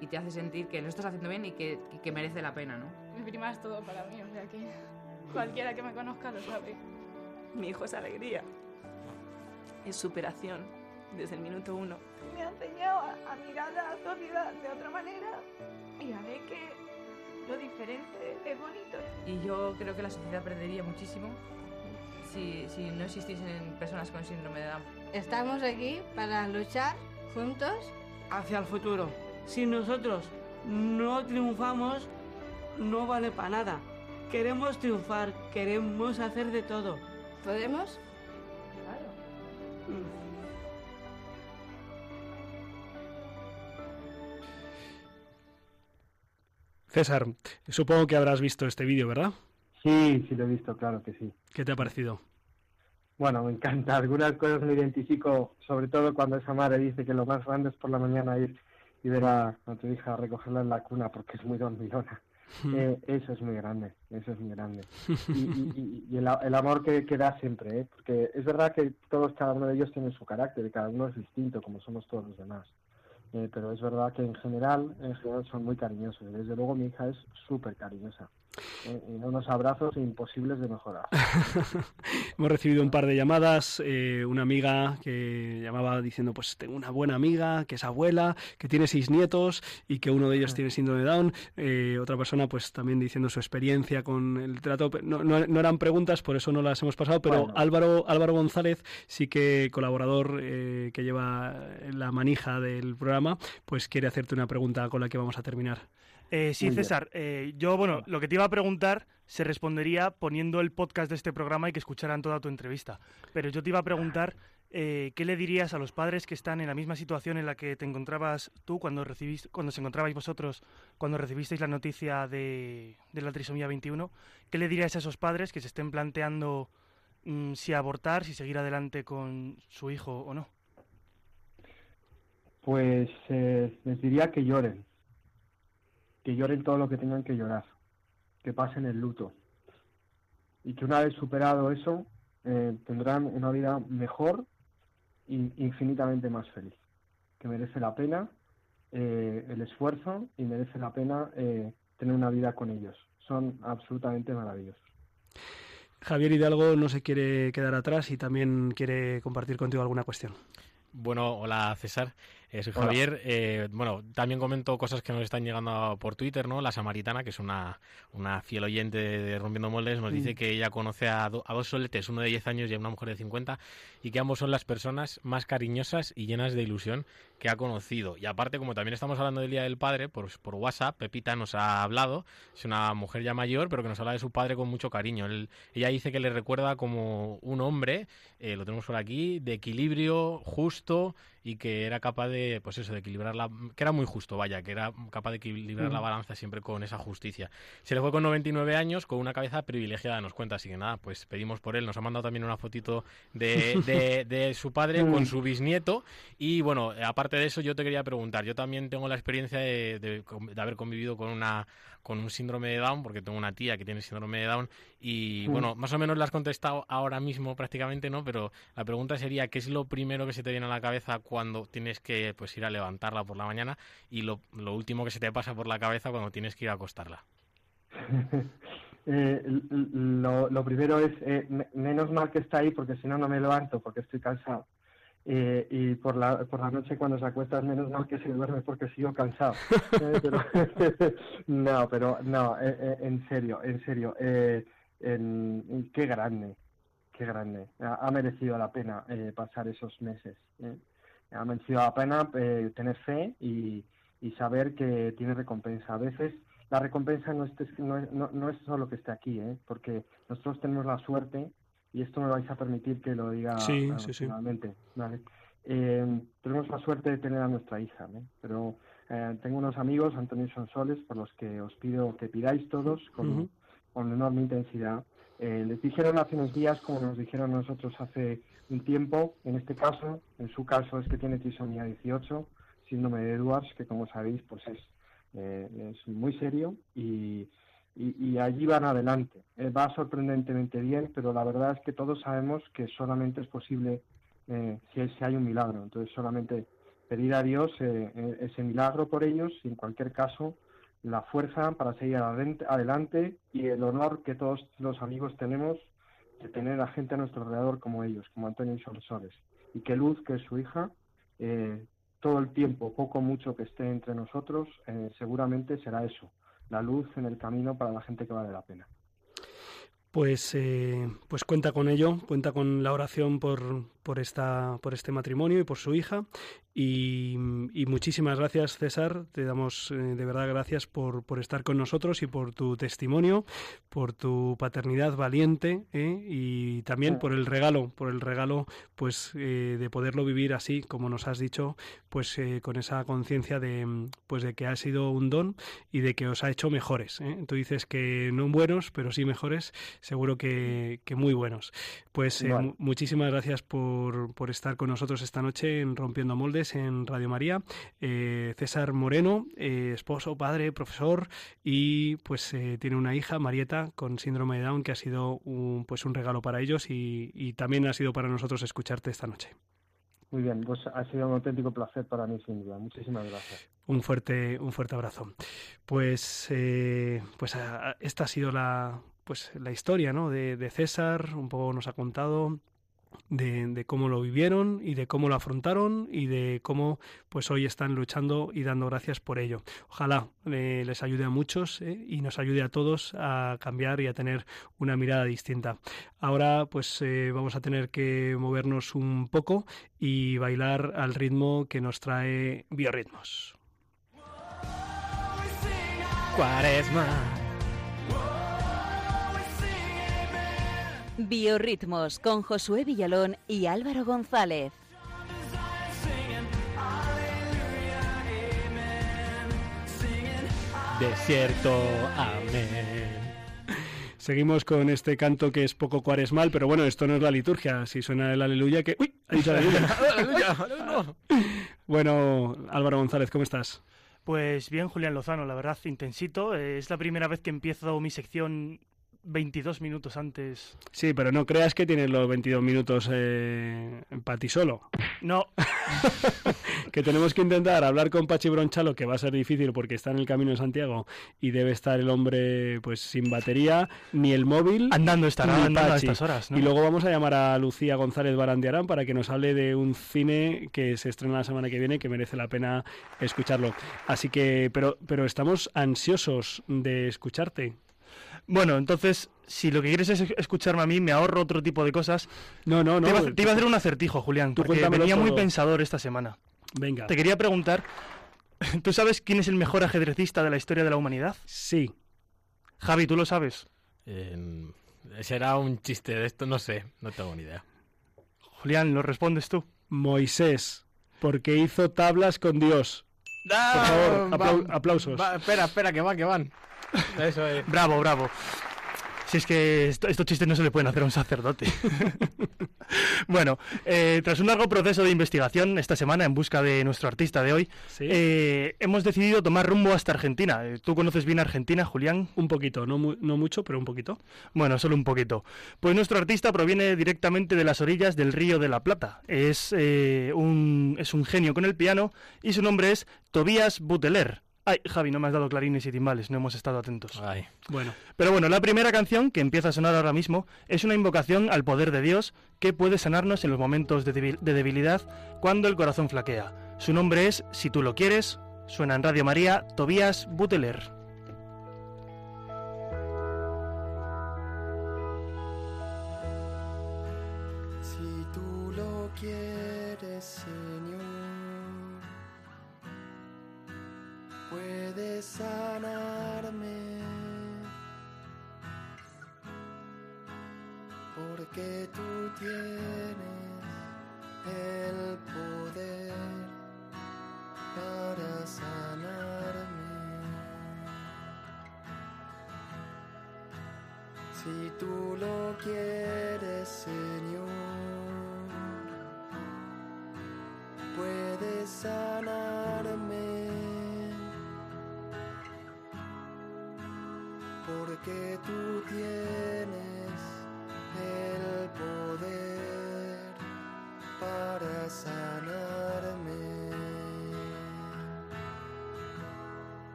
y te hace sentir que lo estás haciendo bien y que, y que merece la pena, ¿no? Mi prima es todo para mí, o sea que cualquiera que me conozca lo sabe. Mi hijo es alegría, es superación desde el minuto uno. Me ha enseñado a, a mirar a la sociedad de otra manera y a ver que lo diferente es bonito. Y yo creo que la sociedad perdería muchísimo si, si no existiesen personas con síndrome de Down. Estamos aquí para luchar juntos hacia el futuro. Si nosotros no triunfamos, no vale para nada. Queremos triunfar, queremos hacer de todo. ¿Podemos? César, supongo que habrás visto este vídeo, ¿verdad? Sí, sí lo he visto, claro que sí. ¿Qué te ha parecido? Bueno, me encanta. Algunas cosas me identifico, sobre todo cuando esa madre dice que lo más grande es por la mañana ir y ver a, a tu hija recogerla en la cuna porque es muy dormilona. Eh, eso es muy grande, eso es muy grande. *laughs* Y, y- y- y el, a- el amor que, que da siempre, ¿eh? porque es verdad que todos, cada uno de ellos tiene su carácter y cada uno es distinto, como somos todos los demás. Eh, pero es verdad que en general, en general son muy cariñosos. Desde luego mi hija es súper cariñosa. ¿eh? Y unos abrazos imposibles de mejorar. *laughs* Hemos recibido un par de llamadas, eh, una amiga que llamaba diciendo, pues tengo una buena amiga que es abuela, que tiene seis nietos y que uno de ellos tiene síndrome de Down. Eh, otra persona pues también diciendo su experiencia con el trato. No, no- no eran preguntas, por eso no las hemos pasado, pero Bueno. Álvaro, Álvaro González, sí que colaborador eh, que lleva la manija del programa, pues quiere hacerte una pregunta con la que vamos a terminar. Eh, sí, Muy. César, eh, yo, bueno, lo que te iba a preguntar se respondería poniendo el podcast de este programa y que escucharan toda tu entrevista. Pero yo te iba a preguntar, eh, ¿qué le dirías a los padres que están en la misma situación en la que te encontrabas tú cuando, recibís, cuando se encontrabais vosotros, cuando recibisteis la noticia de, de la trisomía 21? ¿Qué le dirías a esos padres que se estén planteando mm, si abortar, si seguir adelante con su hijo o no? Pues eh, les diría que lloren, que lloren todo lo que tengan que llorar, que pasen el luto y que una vez superado eso eh, tendrán una vida mejor y infinitamente más feliz, que merece la pena eh, el esfuerzo y merece la pena eh, tener una vida con ellos. Son absolutamente maravillosos. Javier Hidalgo no se quiere quedar atrás y también quiere compartir contigo alguna cuestión. Bueno, hola César, Hola. Javier. Eh, bueno, también comento cosas que nos están llegando por Twitter, ¿no? La Samaritana, que es una, una fiel oyente de Rompiendo Moldes, nos Mm. dice que ella conoce a, do- a dos soletes, uno de 10 años y a una mujer de 50, y que ambos son las personas más cariñosas y llenas de ilusión que ha conocido. Y aparte, como también estamos hablando del Día del Padre, por, por WhatsApp, Pepita nos ha hablado, es una mujer ya mayor, pero que nos habla de su padre con mucho cariño. Él- ella dice que le recuerda como un hombre, eh, lo tenemos por aquí, de equilibrio, justo, y que era capaz de, pues eso, de equilibrar la... que era muy justo, vaya, que era capaz de equilibrar la Mm. balanza siempre con esa justicia. Se le fue con 99 años, con una cabeza privilegiada, nos cuenta, así que nada, pues pedimos por él, nos ha mandado también una fotito de, de, de su padre *laughs* con su bisnieto, y bueno, aparte de eso yo te quería preguntar, yo también tengo la experiencia de, de haber convivido con una con un síndrome de Down, porque tengo una tía que tiene síndrome de Down, y Mm. bueno, más o menos la has contestado ahora mismo prácticamente, ¿no? Pero la pregunta sería, ¿qué es lo primero que se te viene a la cabeza cuando tienes que pues ir a levantarla por la mañana? Y lo, lo último que se te pasa por la cabeza cuando tienes que ir a acostarla. *laughs* Eh, lo, lo primero es, eh, me- menos mal que está ahí porque si no, no me levanto porque estoy cansado. Eh, y por la, por la noche cuando se acuesta, menos mal que se duerme porque sigo cansado. *laughs* Eh, pero- *laughs* no, pero no, eh, eh, en serio, en serio. eh, en- qué grande, qué grande. Ha, ha merecido la pena eh, pasar esos meses. Ha merecido la pena tener fe y, y saber que tiene recompensa. A veces la recompensa no, esté- no, es- no, no es solo que esté aquí, ¿eh? porque nosotros tenemos la suerte, y esto me vais a permitir que lo diga Sí, sí, sí. finalmente, ¿vale? Eh, tenemos la suerte de tener a nuestra hija, ¿eh? pero eh, tengo unos amigos, Antonio Sonsoles, por los que os pido que pidáis todos con, con enorme intensidad. Eh, les dijeron hace unos días, como nos dijeron nosotros hace un tiempo, en este caso, en su caso es que tiene trisomía 18, síndrome de Edwards, que como sabéis, pues es, eh, es muy serio y y, allí van adelante. Eh, va sorprendentemente bien, pero la verdad es que todos sabemos que solamente es posible eh, si, si, hay un milagro. Entonces solamente pedir a Dios eh, ese milagro por ellos y en cualquier caso la fuerza para seguir adelante y el honor que todos los amigos tenemos de tener a gente a nuestro alrededor como ellos, como Antonio y Solsores. Y que Luz, que es su hija, todo el tiempo, poco o mucho que esté entre nosotros, seguramente será eso, la luz en el camino para la gente que vale la pena. Pues, eh, pues cuenta con ello, cuenta con la oración por, por, esta, por este matrimonio y por su hija y, muchísimas gracias, César. Te damos eh, de verdad gracias por, por, estar con nosotros y por tu testimonio, por tu paternidad valiente ¿eh? y también por el regalo, por el regalo pues eh, de poderlo vivir así, como nos has dicho, pues con esa conciencia de pues de que ha sido un don y de que os ha hecho mejores. Tú dices que no buenos, pero sí mejores, seguro que, que muy buenos. Pues muchísimas gracias por, por estar con nosotros esta noche en Rompiendo Moldes en Radio María. Eh, César Moreno, eh, esposo, padre, profesor y pues eh, tiene una hija, Marieta, con síndrome de Down que ha sido un, pues un regalo para ellos y, también ha sido para nosotros escucharte esta noche. Muy bien, pues ha sido un auténtico placer para mí, sin duda. Muchísimas gracias. Un fuerte, un fuerte abrazo. Pues, pues esta ha sido la, pues la historia, ¿no? De, de César. Un poco nos ha contado de, cómo lo vivieron y de cómo lo afrontaron y de cómo pues hoy están luchando y dando gracias por ello. Ojalá eh, les ayude a muchos eh, y nos ayude a todos a cambiar y a tener una mirada distinta. Ahora pues eh, vamos a tener que movernos un poco y bailar al ritmo que nos trae Biorritmos. Biorritmos con Josué Villalón y Álvaro González. Desierto, amén. Seguimos con este canto que es poco cuaresmal, pero bueno, esto no es la liturgia. Si suena el aleluya, que. ¡Uy! Ha dicho aleluya. *laughs* bueno, Álvaro González, ¿cómo estás? Pues bien, Julián Lozano, la verdad, intensito. Es la primera vez que empiezo mi sección 22 minutos antes. Sí, pero no creas que tienes los 22 minutos eh, para ti solo. No. *laughs* que tenemos que intentar hablar con Pachi Bronchalo, que va a ser difícil porque está en el camino de Santiago y debe estar el hombre pues sin batería, ni el móvil. Andando estará, andando a estas horas. Y luego vamos a llamar a Lucía González Barandiarán para que nos hable de un cine que se estrena la semana que viene que merece la pena escucharlo. Así que, pero, pero estamos ansiosos de escucharte. Bueno, entonces, si lo que quieres es escucharme a mí, me ahorro otro tipo de cosas. No, no, no. Te iba, a hacer un acertijo, Julián, porque venía muy pensador esta semana. Venga. Te quería preguntar, *laughs* ¿tú sabes quién es el mejor ajedrecista de la historia de la humanidad? Sí. Javi, ¿tú lo sabes? será un chiste de esto, no sé, no tengo ni idea. Julián, ¿lo respondes tú? Moisés, porque hizo tablas con Dios. Por favor, aplausos. espera, espera, que van, que van. *laughs* Eso es. Bravo, bravo. Si es que estos chistes no se le pueden hacer a un sacerdote. *laughs* bueno, eh, tras un largo proceso de investigación esta semana en busca de nuestro artista de hoy, eh, hemos decidido tomar rumbo hasta Argentina. Eh, ¿Tú conoces bien Argentina, Julián? Un poquito, no, no mucho, pero un poquito. Bueno, solo un poquito. Pues nuestro artista proviene directamente de las orillas del Río de la Plata. Es, un, es un genio con el piano y su nombre es Tobias Buteler. Ay, Javi, no me has dado clarines y timbales, no hemos estado atentos. Ay. Bueno. Pero bueno, la primera canción que empieza a sonar ahora mismo es una invocación al poder de Dios que puede sanarnos en los momentos de, debilidad cuando el corazón flaquea. Su nombre es, si tú lo quieres, suena en Radio María, Tobías Buteler. Porque tú tienes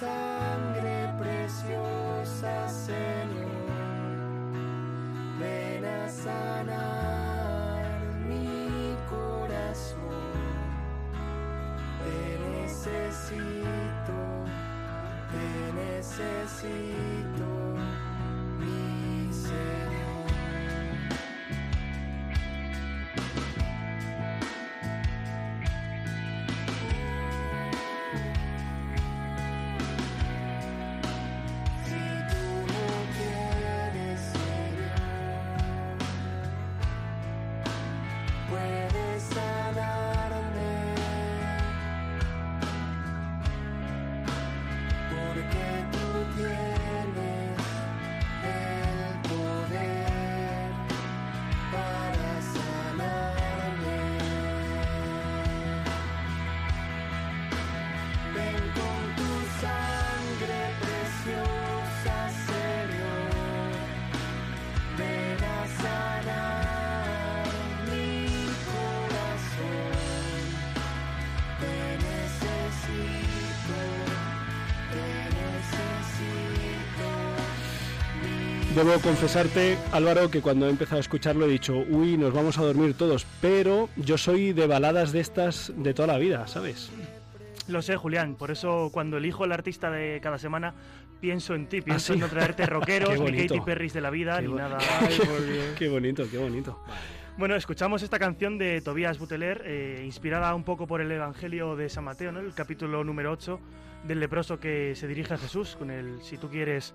sangre preciosa, Señor. Ven a sanar mi corazón. Te necesito, te necesito, Debo confesarte, Álvaro, que cuando he empezado a escucharlo he dicho, uy, nos vamos a dormir todos, pero yo soy de baladas de estas de toda la vida, ¿sabes? Lo sé, Julián, por eso cuando elijo el artista de cada semana pienso en ti, pienso ¿Ah, sí? en no traerte *laughs* rockeros, ni. Katy Perrys de la vida, Qué ni bo- nada. *laughs* qué bonito, qué bonito. Bueno, escuchamos esta canción de Tobías Buteler, eh, inspirada un poco por el Evangelio de San Mateo, ¿no? el capítulo número 8 del leproso que se dirige a Jesús con el Si tú quieres,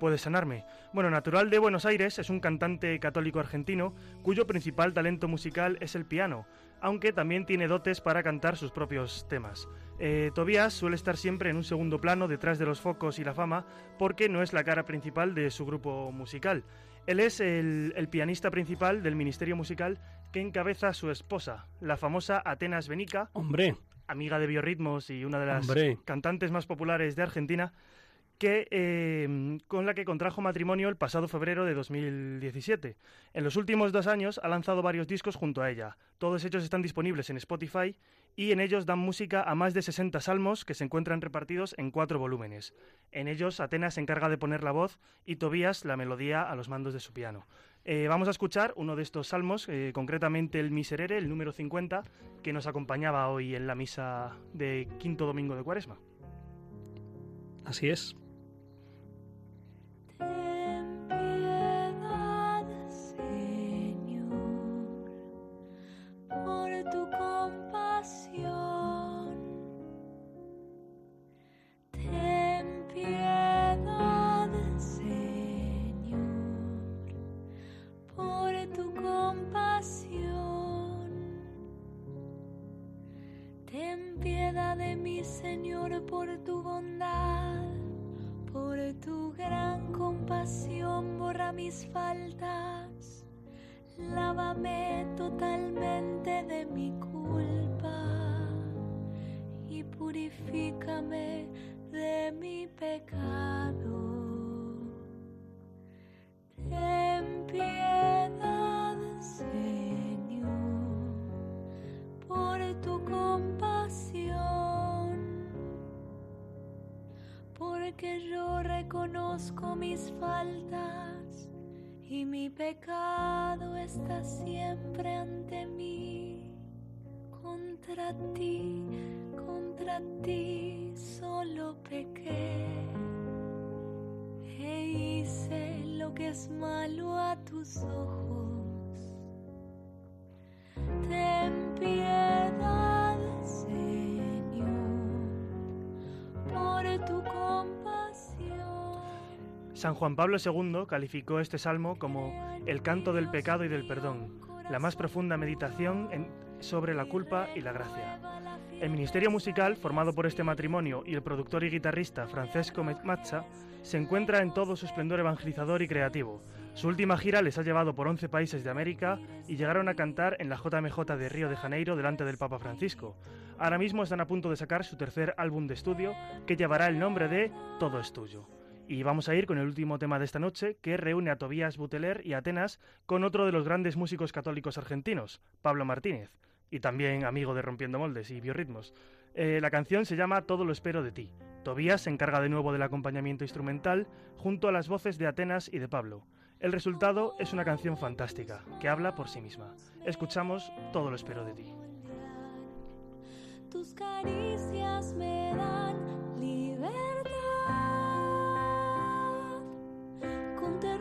puedes sanarme. Bueno, natural de Buenos Aires, es un cantante católico argentino cuyo principal talento musical es el piano, aunque también tiene dotes para cantar sus propios temas. Eh, Tobías suele estar siempre en un segundo plano detrás de los focos y la fama porque no es la cara principal de su grupo musical. Él es el, el pianista principal del ministerio musical que encabeza su esposa, la famosa Atenas Benica, Hombre, amiga de Biorritmos y una de las Hombre. cantantes más populares de Argentina, que, eh, con la que contrajo matrimonio el pasado febrero de 2017. En los últimos dos años ha lanzado varios discos junto a ella. Todos ellos están disponibles en Spotify y en ellos dan música a más de 60 salmos que se encuentran repartidos en cuatro volúmenes. En ellos Atenas se encarga de poner la voz y Tobías la melodía a los mandos de su piano. Eh, vamos a escuchar uno de estos salmos, eh, concretamente el Miserere, el número 50, que nos acompañaba hoy en la misa de quinto domingo de Cuaresma. así es. Señor, por tu bondad. Por tu gran compasión borra mis faltas, lávame totalmente de mi culpa y purifícame de mi pecado. Reconozco mis faltas y mi pecado está siempre ante mí. Contra ti, contra ti solo pequé e hice lo que es malo a tus ojos. San Juan Pablo II calificó este salmo como el canto del pecado y del perdón, la más profunda meditación sobre la culpa y la gracia. El ministerio musical, formado por este matrimonio y el productor y guitarrista Francesco Mazza, se encuentra en todo su esplendor evangelizador y creativo. Su última gira les ha llevado por 11 países de América y llegaron a cantar en la JMJ de Río de Janeiro delante del Papa Francisco. Ahora mismo están a punto de sacar su tercer álbum de estudio que llevará el nombre de Todo es tuyo. Y vamos a ir con el último tema de esta noche que reúne a Tobías Buteler y Atenas con otro de los grandes músicos católicos argentinos, Pablo Martínez, y también amigo de Rompiendo Moldes y Biorritmos. Eh, la canción se llama Todo lo espero de ti. Tobías se encarga de nuevo del acompañamiento instrumental junto a las voces de Atenas y de Pablo. El resultado es una canción fantástica, que habla por sí misma. Escuchamos Todo lo espero de ti. Con ternura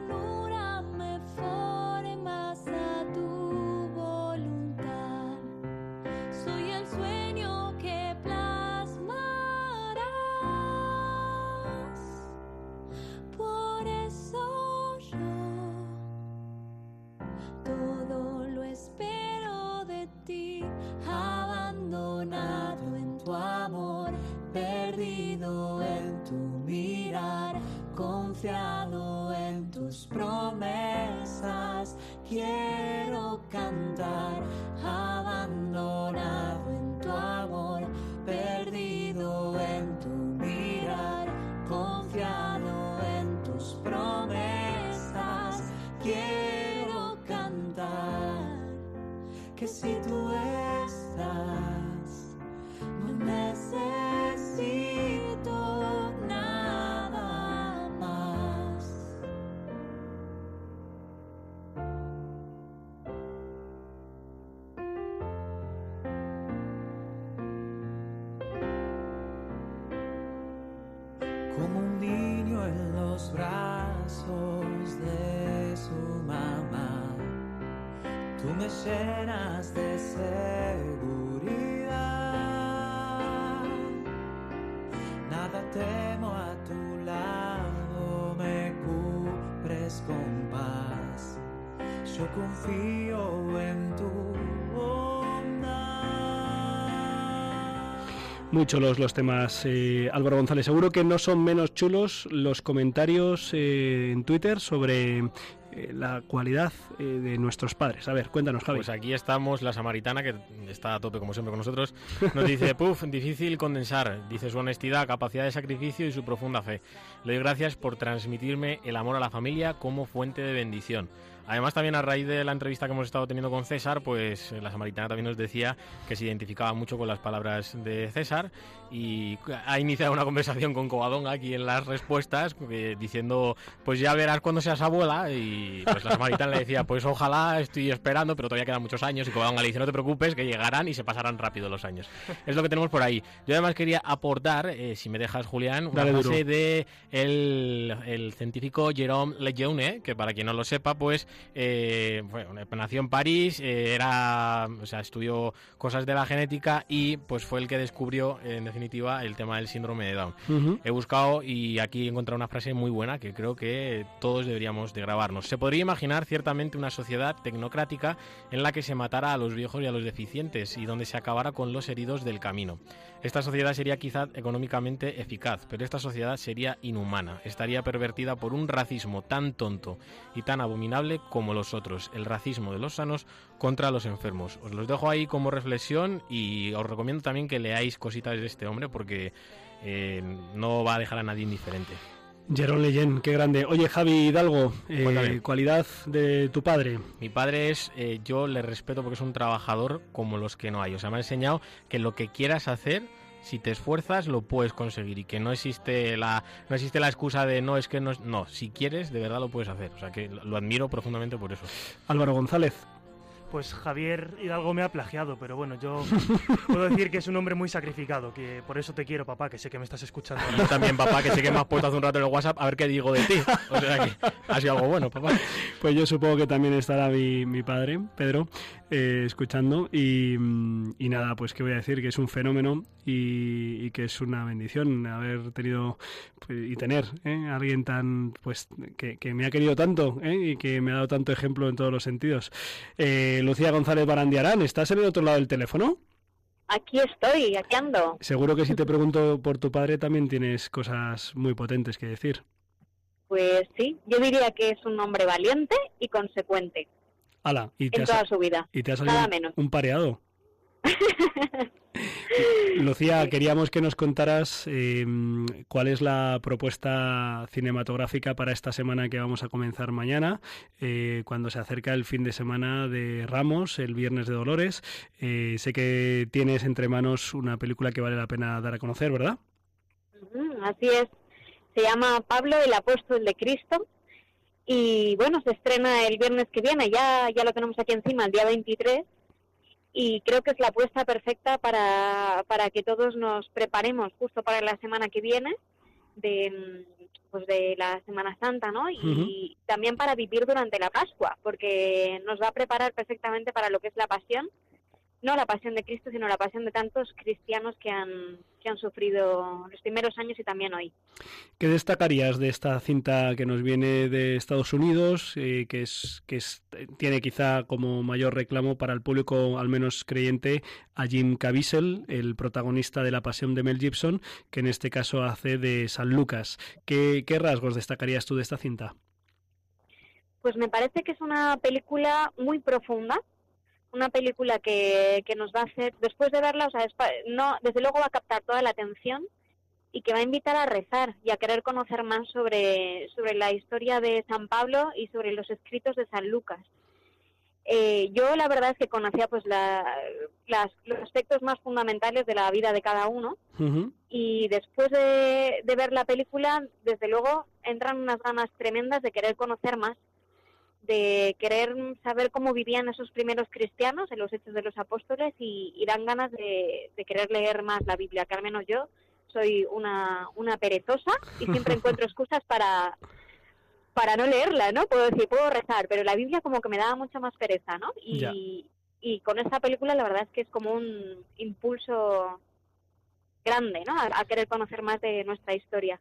Muy chulos los temas, eh, Álvaro González. Seguro que no son menos chulos los comentarios eh, en Twitter sobre eh, la cualidad eh, de nuestros padres. A ver, cuéntanos, Javi. Pues aquí estamos, la samaritana, que está a tope como siempre con nosotros, nos dice, *laughs* puf, difícil condensar, dice su honestidad, capacidad de sacrificio y su profunda fe. Le doy gracias por transmitirme el amor a la familia como fuente de bendición. Además, también a raíz de la entrevista que hemos estado teniendo con César, pues eh, la samaritana también nos decía que se identificaba mucho con las palabras de César y ha iniciado una conversación con Covadonga aquí en las respuestas, eh, diciendo, pues ya verás cuando seas abuela. Y pues la samaritana le decía, pues ojalá, estoy esperando, pero todavía quedan muchos años. Y Covadonga le dice, no te preocupes, que llegarán y se pasarán rápido los años. Es lo que tenemos por ahí. Yo además quería aportar, eh, si me dejas, Julián, una Dale frase duro. de el, el científico Jérôme Lejeune, que para quien no lo sepa, pues eh, bueno, nació en París, eh, era, o sea, estudió cosas de la genética y pues fue el que descubrió, en definitiva, el tema del síndrome de Down. He buscado y aquí he encontrado una frase muy buena que creo que todos deberíamos de grabarnos. Se podría imaginar ciertamente una sociedad tecnocrática en la que se matara a los viejos y a los deficientes y donde se acabara con los heridos del camino. Esta sociedad sería quizá económicamente eficaz, pero esta sociedad sería inhumana, estaría pervertida por un racismo tan tonto y tan abominable como los otros, el racismo de los sanos contra los enfermos. Os los dejo ahí como reflexión y os recomiendo también que leáis cositas de este hombre porque eh, no va a dejar a nadie indiferente. Jerón Leyen, qué grande. Oye, Javi Hidalgo, eh, cualidad de tu padre. Mi padre es, eh, yo le respeto porque es un trabajador como los que no hay. O sea, me ha enseñado que lo que quieras hacer, si te esfuerzas, lo puedes conseguir y que no existe la, no existe la excusa de no, es que no, es-". no, si quieres, de verdad lo puedes hacer. O sea, que lo admiro profundamente por eso. Álvaro González. Pues Javier Hidalgo me ha plagiado, pero bueno, yo puedo decir que es un hombre muy sacrificado, que por eso te quiero, papá, que sé que me estás escuchando. Yo también, papá, que sé que me has puesto hace un rato en el WhatsApp a ver qué digo de ti. O sea que ha sido algo bueno, papá. Pues yo supongo que también estará mi, mi padre, Pedro. Eh, escuchando y, mm, y, nada, pues qué voy a decir, que es un fenómeno y, y que es una bendición haber tenido pues, y tener ¿eh? a alguien tan, pues, que, que, me ha querido tanto ¿eh? y que me ha dado tanto ejemplo en todos los sentidos. Eh, Lucía González Barandiarán, ¿estás en el otro lado del teléfono? Aquí estoy, aquí ando. Seguro que si te pregunto por tu padre también tienes cosas muy potentes que decir. Pues sí, yo diría que es un hombre valiente y consecuente. Ala, y te en toda su vida. Y te ha Nada menos. un pareado. *laughs* Lucía, queríamos que nos contaras eh, cuál es la propuesta cinematográfica para esta semana que vamos a comenzar mañana, eh, cuando se acerca el fin de semana de Ramos, el Viernes de Dolores. Eh, sé que tienes entre manos una película que vale la pena dar a conocer, ¿verdad? Así es. Se llama Pablo, el apóstol de Cristo. Y bueno, se estrena el viernes que viene, ya, ya lo tenemos aquí encima, el día 23 y creo que es la apuesta perfecta para, para que todos nos preparemos justo para la semana que viene de pues de la Semana Santa, ¿no? Y también para vivir durante la Pascua, porque nos va a preparar perfectamente para lo que es la pasión no la pasión de Cristo, sino la pasión de tantos cristianos que han, que han sufrido los primeros años y también hoy. ¿Qué destacarías de esta cinta que nos viene de Estados Unidos, eh, que, es, que es, tiene quizá como mayor reclamo para el público al menos creyente a Jim Caviezel, el protagonista de La Pasión de Mel Gibson, que en este caso hace de San Lucas? ¿Qué, qué rasgos destacarías tú de esta cinta? Pues me parece que es una película muy profunda, una película que, que nos va a hacer, después de verla, o sea, no, desde luego va a captar toda la atención y que va a invitar a rezar y a querer conocer más sobre, sobre la historia de San Pablo y sobre los escritos de San Lucas. Eh, yo la verdad es que conocía pues la, las, los aspectos más fundamentales de la vida de cada uno y después de, de ver la película, desde luego entran unas ganas tremendas de querer conocer más de querer saber cómo vivían esos primeros cristianos en los Hechos de los Apóstoles y, dan ganas de, querer leer más la Biblia, que al menos yo soy una, una perezosa y siempre *laughs* encuentro excusas para, para no leerla, ¿no? Puedo decir, puedo rezar, pero la Biblia como que me daba mucha más pereza, ¿no? Y, y con esta película la verdad es que es como un impulso grande, ¿no? A, querer conocer más de nuestra historia.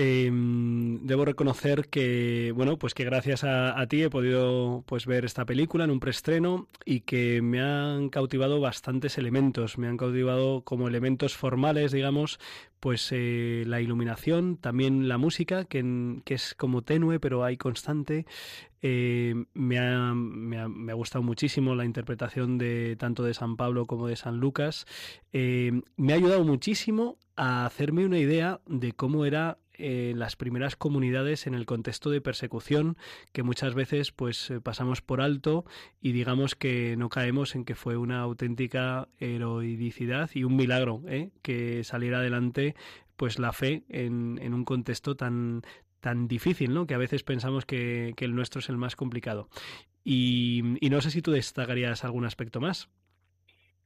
Eh, debo reconocer que, bueno, pues que gracias a, ti he podido pues ver esta película en un preestreno y que me han cautivado bastantes elementos. Me han cautivado como elementos formales, digamos, pues eh, la iluminación, también la música, que, que es como tenue, pero hay constante. Eh, me, ha, me, ha, me, ha, gustado muchísimo la interpretación de tanto de San Pablo como de San Lucas. Eh, me ha ayudado muchísimo a hacerme una idea de cómo era eh, las primeras comunidades en el contexto de persecución que muchas veces pues eh, pasamos por alto y digamos que no caemos en que fue una auténtica heroicidad y un milagro ¿eh? que saliera adelante pues la fe en, en un contexto tan tan difícil, ¿no? Que a veces pensamos que, que el nuestro es el más complicado. Y, y no sé si tú destacarías algún aspecto más.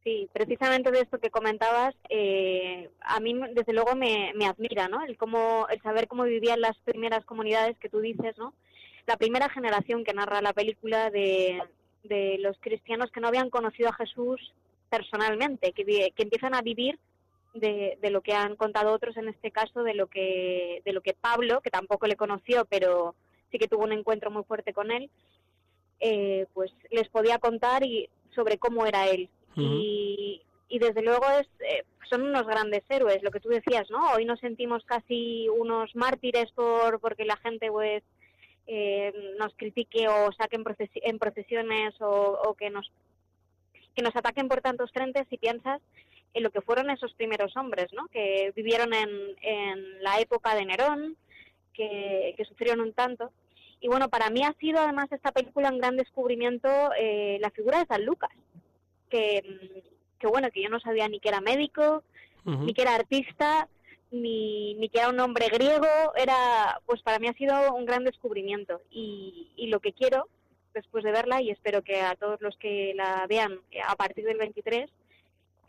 Sí, precisamente de esto que comentabas, eh, a mí desde luego me, me, admira, ¿no? El cómo, el saber cómo vivían las primeras comunidades que tú dices, ¿no? La primera generación que narra la película de, de los cristianos que no habían conocido a Jesús personalmente, que, empiezan a vivir de, de, lo que han contado otros, en este caso de lo que de lo que Pablo, que tampoco le conoció, pero sí que tuvo un encuentro muy fuerte con él, eh, pues les podía contar y sobre cómo era él y, y desde luego es, eh, son unos grandes héroes, lo que tú decías, ¿no? Hoy nos sentimos casi unos mártires por porque la gente pues eh, nos critique o saque en, procesiones o, o, que nos que nos ataquen por tantos frentes y piensas en lo que fueron esos primeros hombres, ¿no? Que vivieron en, en la época de Nerón, que, que sufrieron un tanto. Y bueno, para mí ha sido además esta película un gran descubrimiento eh, la figura de San Lucas, que, que bueno, que yo no sabía ni que era médico, ni que era artista, ni, ni que era un hombre griego, era, pues para mí ha sido un gran descubrimiento. Y, y lo que quiero después de verla y espero que a todos los que la vean a partir del 23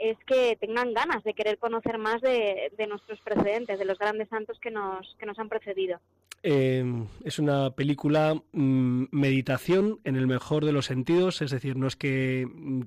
es que tengan ganas de querer conocer más de, de nuestros precedentes, de los grandes santos que nos, que nos han precedido. Eh, es una película mm, meditación en el mejor de los sentidos, es decir, no es que mm,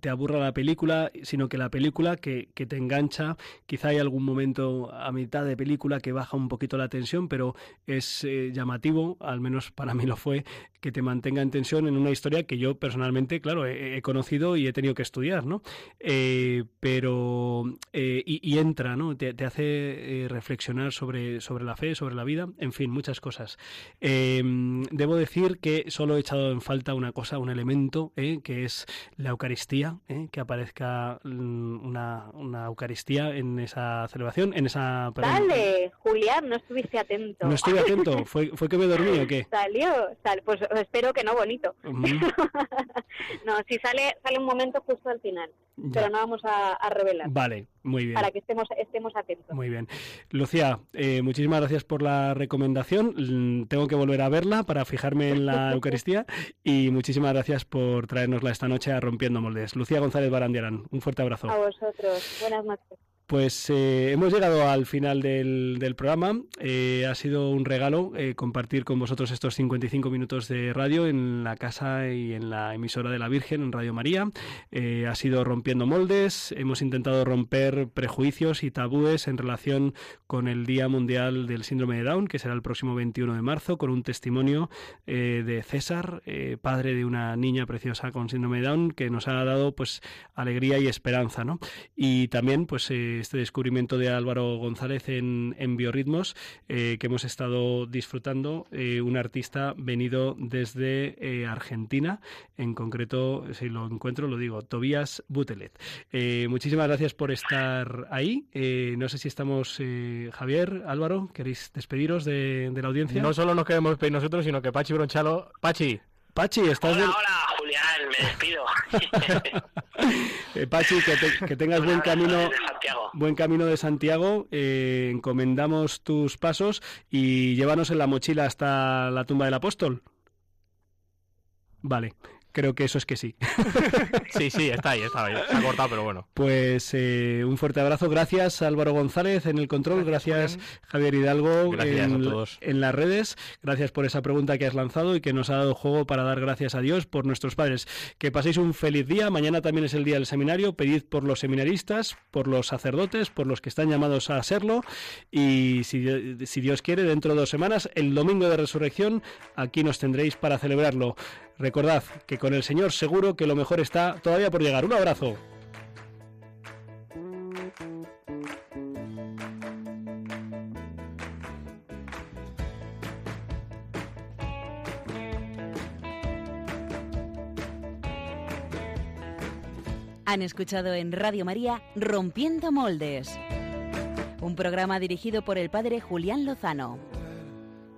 te, aburra la película, sino que la película que, que, te engancha, quizá hay algún momento a mitad de película que baja un poquito la tensión, pero es eh, llamativo, al menos para mí lo fue, que te mantenga en tensión en una historia que yo personalmente, claro, he, he conocido y he tenido que estudiar, ¿no? Eh, pero, eh, y, y, entra, ¿no? Te, te hace reflexionar sobre, sobre la fe, sobre la vida, en fin muchas cosas. Eh, debo decir que solo he echado en falta una cosa, un elemento, eh, que es la Eucaristía, eh, que aparezca mm, una, una, Eucaristía en esa celebración, en esa... Dale, Julián, no estuviste atento. No estuve atento, *laughs* ¿fue, fue que me dormí o qué? Salió, sal, pues espero que no bonito. Uh *laughs* -huh. no, si sale, sale un momento justo al final. Ya. pero no vamos a, a, revelar. Vale, muy bien. Para que estemos, estemos atentos. Muy bien. Lucía, eh, muchísimas gracias por la recomendación. Tengo que volver a verla para fijarme en la *laughs* Eucaristía y muchísimas gracias por traernosla esta noche a Rompiendo Moldes. Lucía González Barandiarán, un fuerte abrazo. A vosotros. Buenas noches. Pues eh, hemos llegado al final del, programa. Eh, ha sido un regalo eh, compartir con vosotros estos 55 minutos de radio en la casa y en la emisora de la Virgen, en Radio María. Ha sido rompiendo moldes. Hemos intentado romper prejuicios y tabúes en relación con el Día Mundial del Síndrome de Down, que será el próximo 21 de marzo, con un testimonio de César, padre de una niña preciosa con síndrome de Down, que nos ha dado pues alegría y esperanza, ¿no? Y también pues este descubrimiento de Álvaro González en, en Biorritmos, eh, que hemos estado disfrutando, eh, un artista venido desde eh, Argentina, en concreto, si lo encuentro, lo digo, Tobías Butelet. muchísimas gracias por estar ahí. no sé si estamos, Javier, Álvaro, ¿queréis despediros de, de, la audiencia? No solo nos queremos despedir nosotros, sino que Pachi Bronchalo... Pachi. Pachi, estás... Hola, hola, Me despido. *laughs* eh, Pachi, que, te, que tengas buen camino, buen camino de Santiago. Eh, encomendamos tus pasos y llévanos en la mochila hasta la tumba del apóstol. Vale. Creo que eso es que sí. *laughs* sí, sí, está ahí, está ahí. Se ha cortado, pero bueno. Pues eh, un fuerte abrazo. Gracias Álvaro González en el control. Gracias, gracias Javier Hidalgo gracias en, a todos. en las redes. Gracias por esa pregunta que has lanzado y que nos ha dado juego para dar gracias a Dios por nuestros padres. Que paséis un feliz día. Mañana también es el día del seminario. Pedid por los seminaristas, por los sacerdotes, por los que están llamados a serlo. Y si, si Dios quiere, dentro de dos semanas, el domingo de resurrección, aquí nos tendréis para celebrarlo. Recordad que con el Señor seguro que lo mejor está todavía por llegar. Un abrazo. Han escuchado en Radio María Rompiendo Moldes, un programa dirigido por el padre Julián Lozano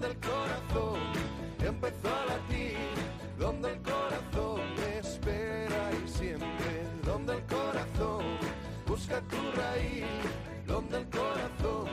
donde el corazón empezó a latir, donde el corazón espera y siempre, donde el corazón busca tu raíz, donde el corazón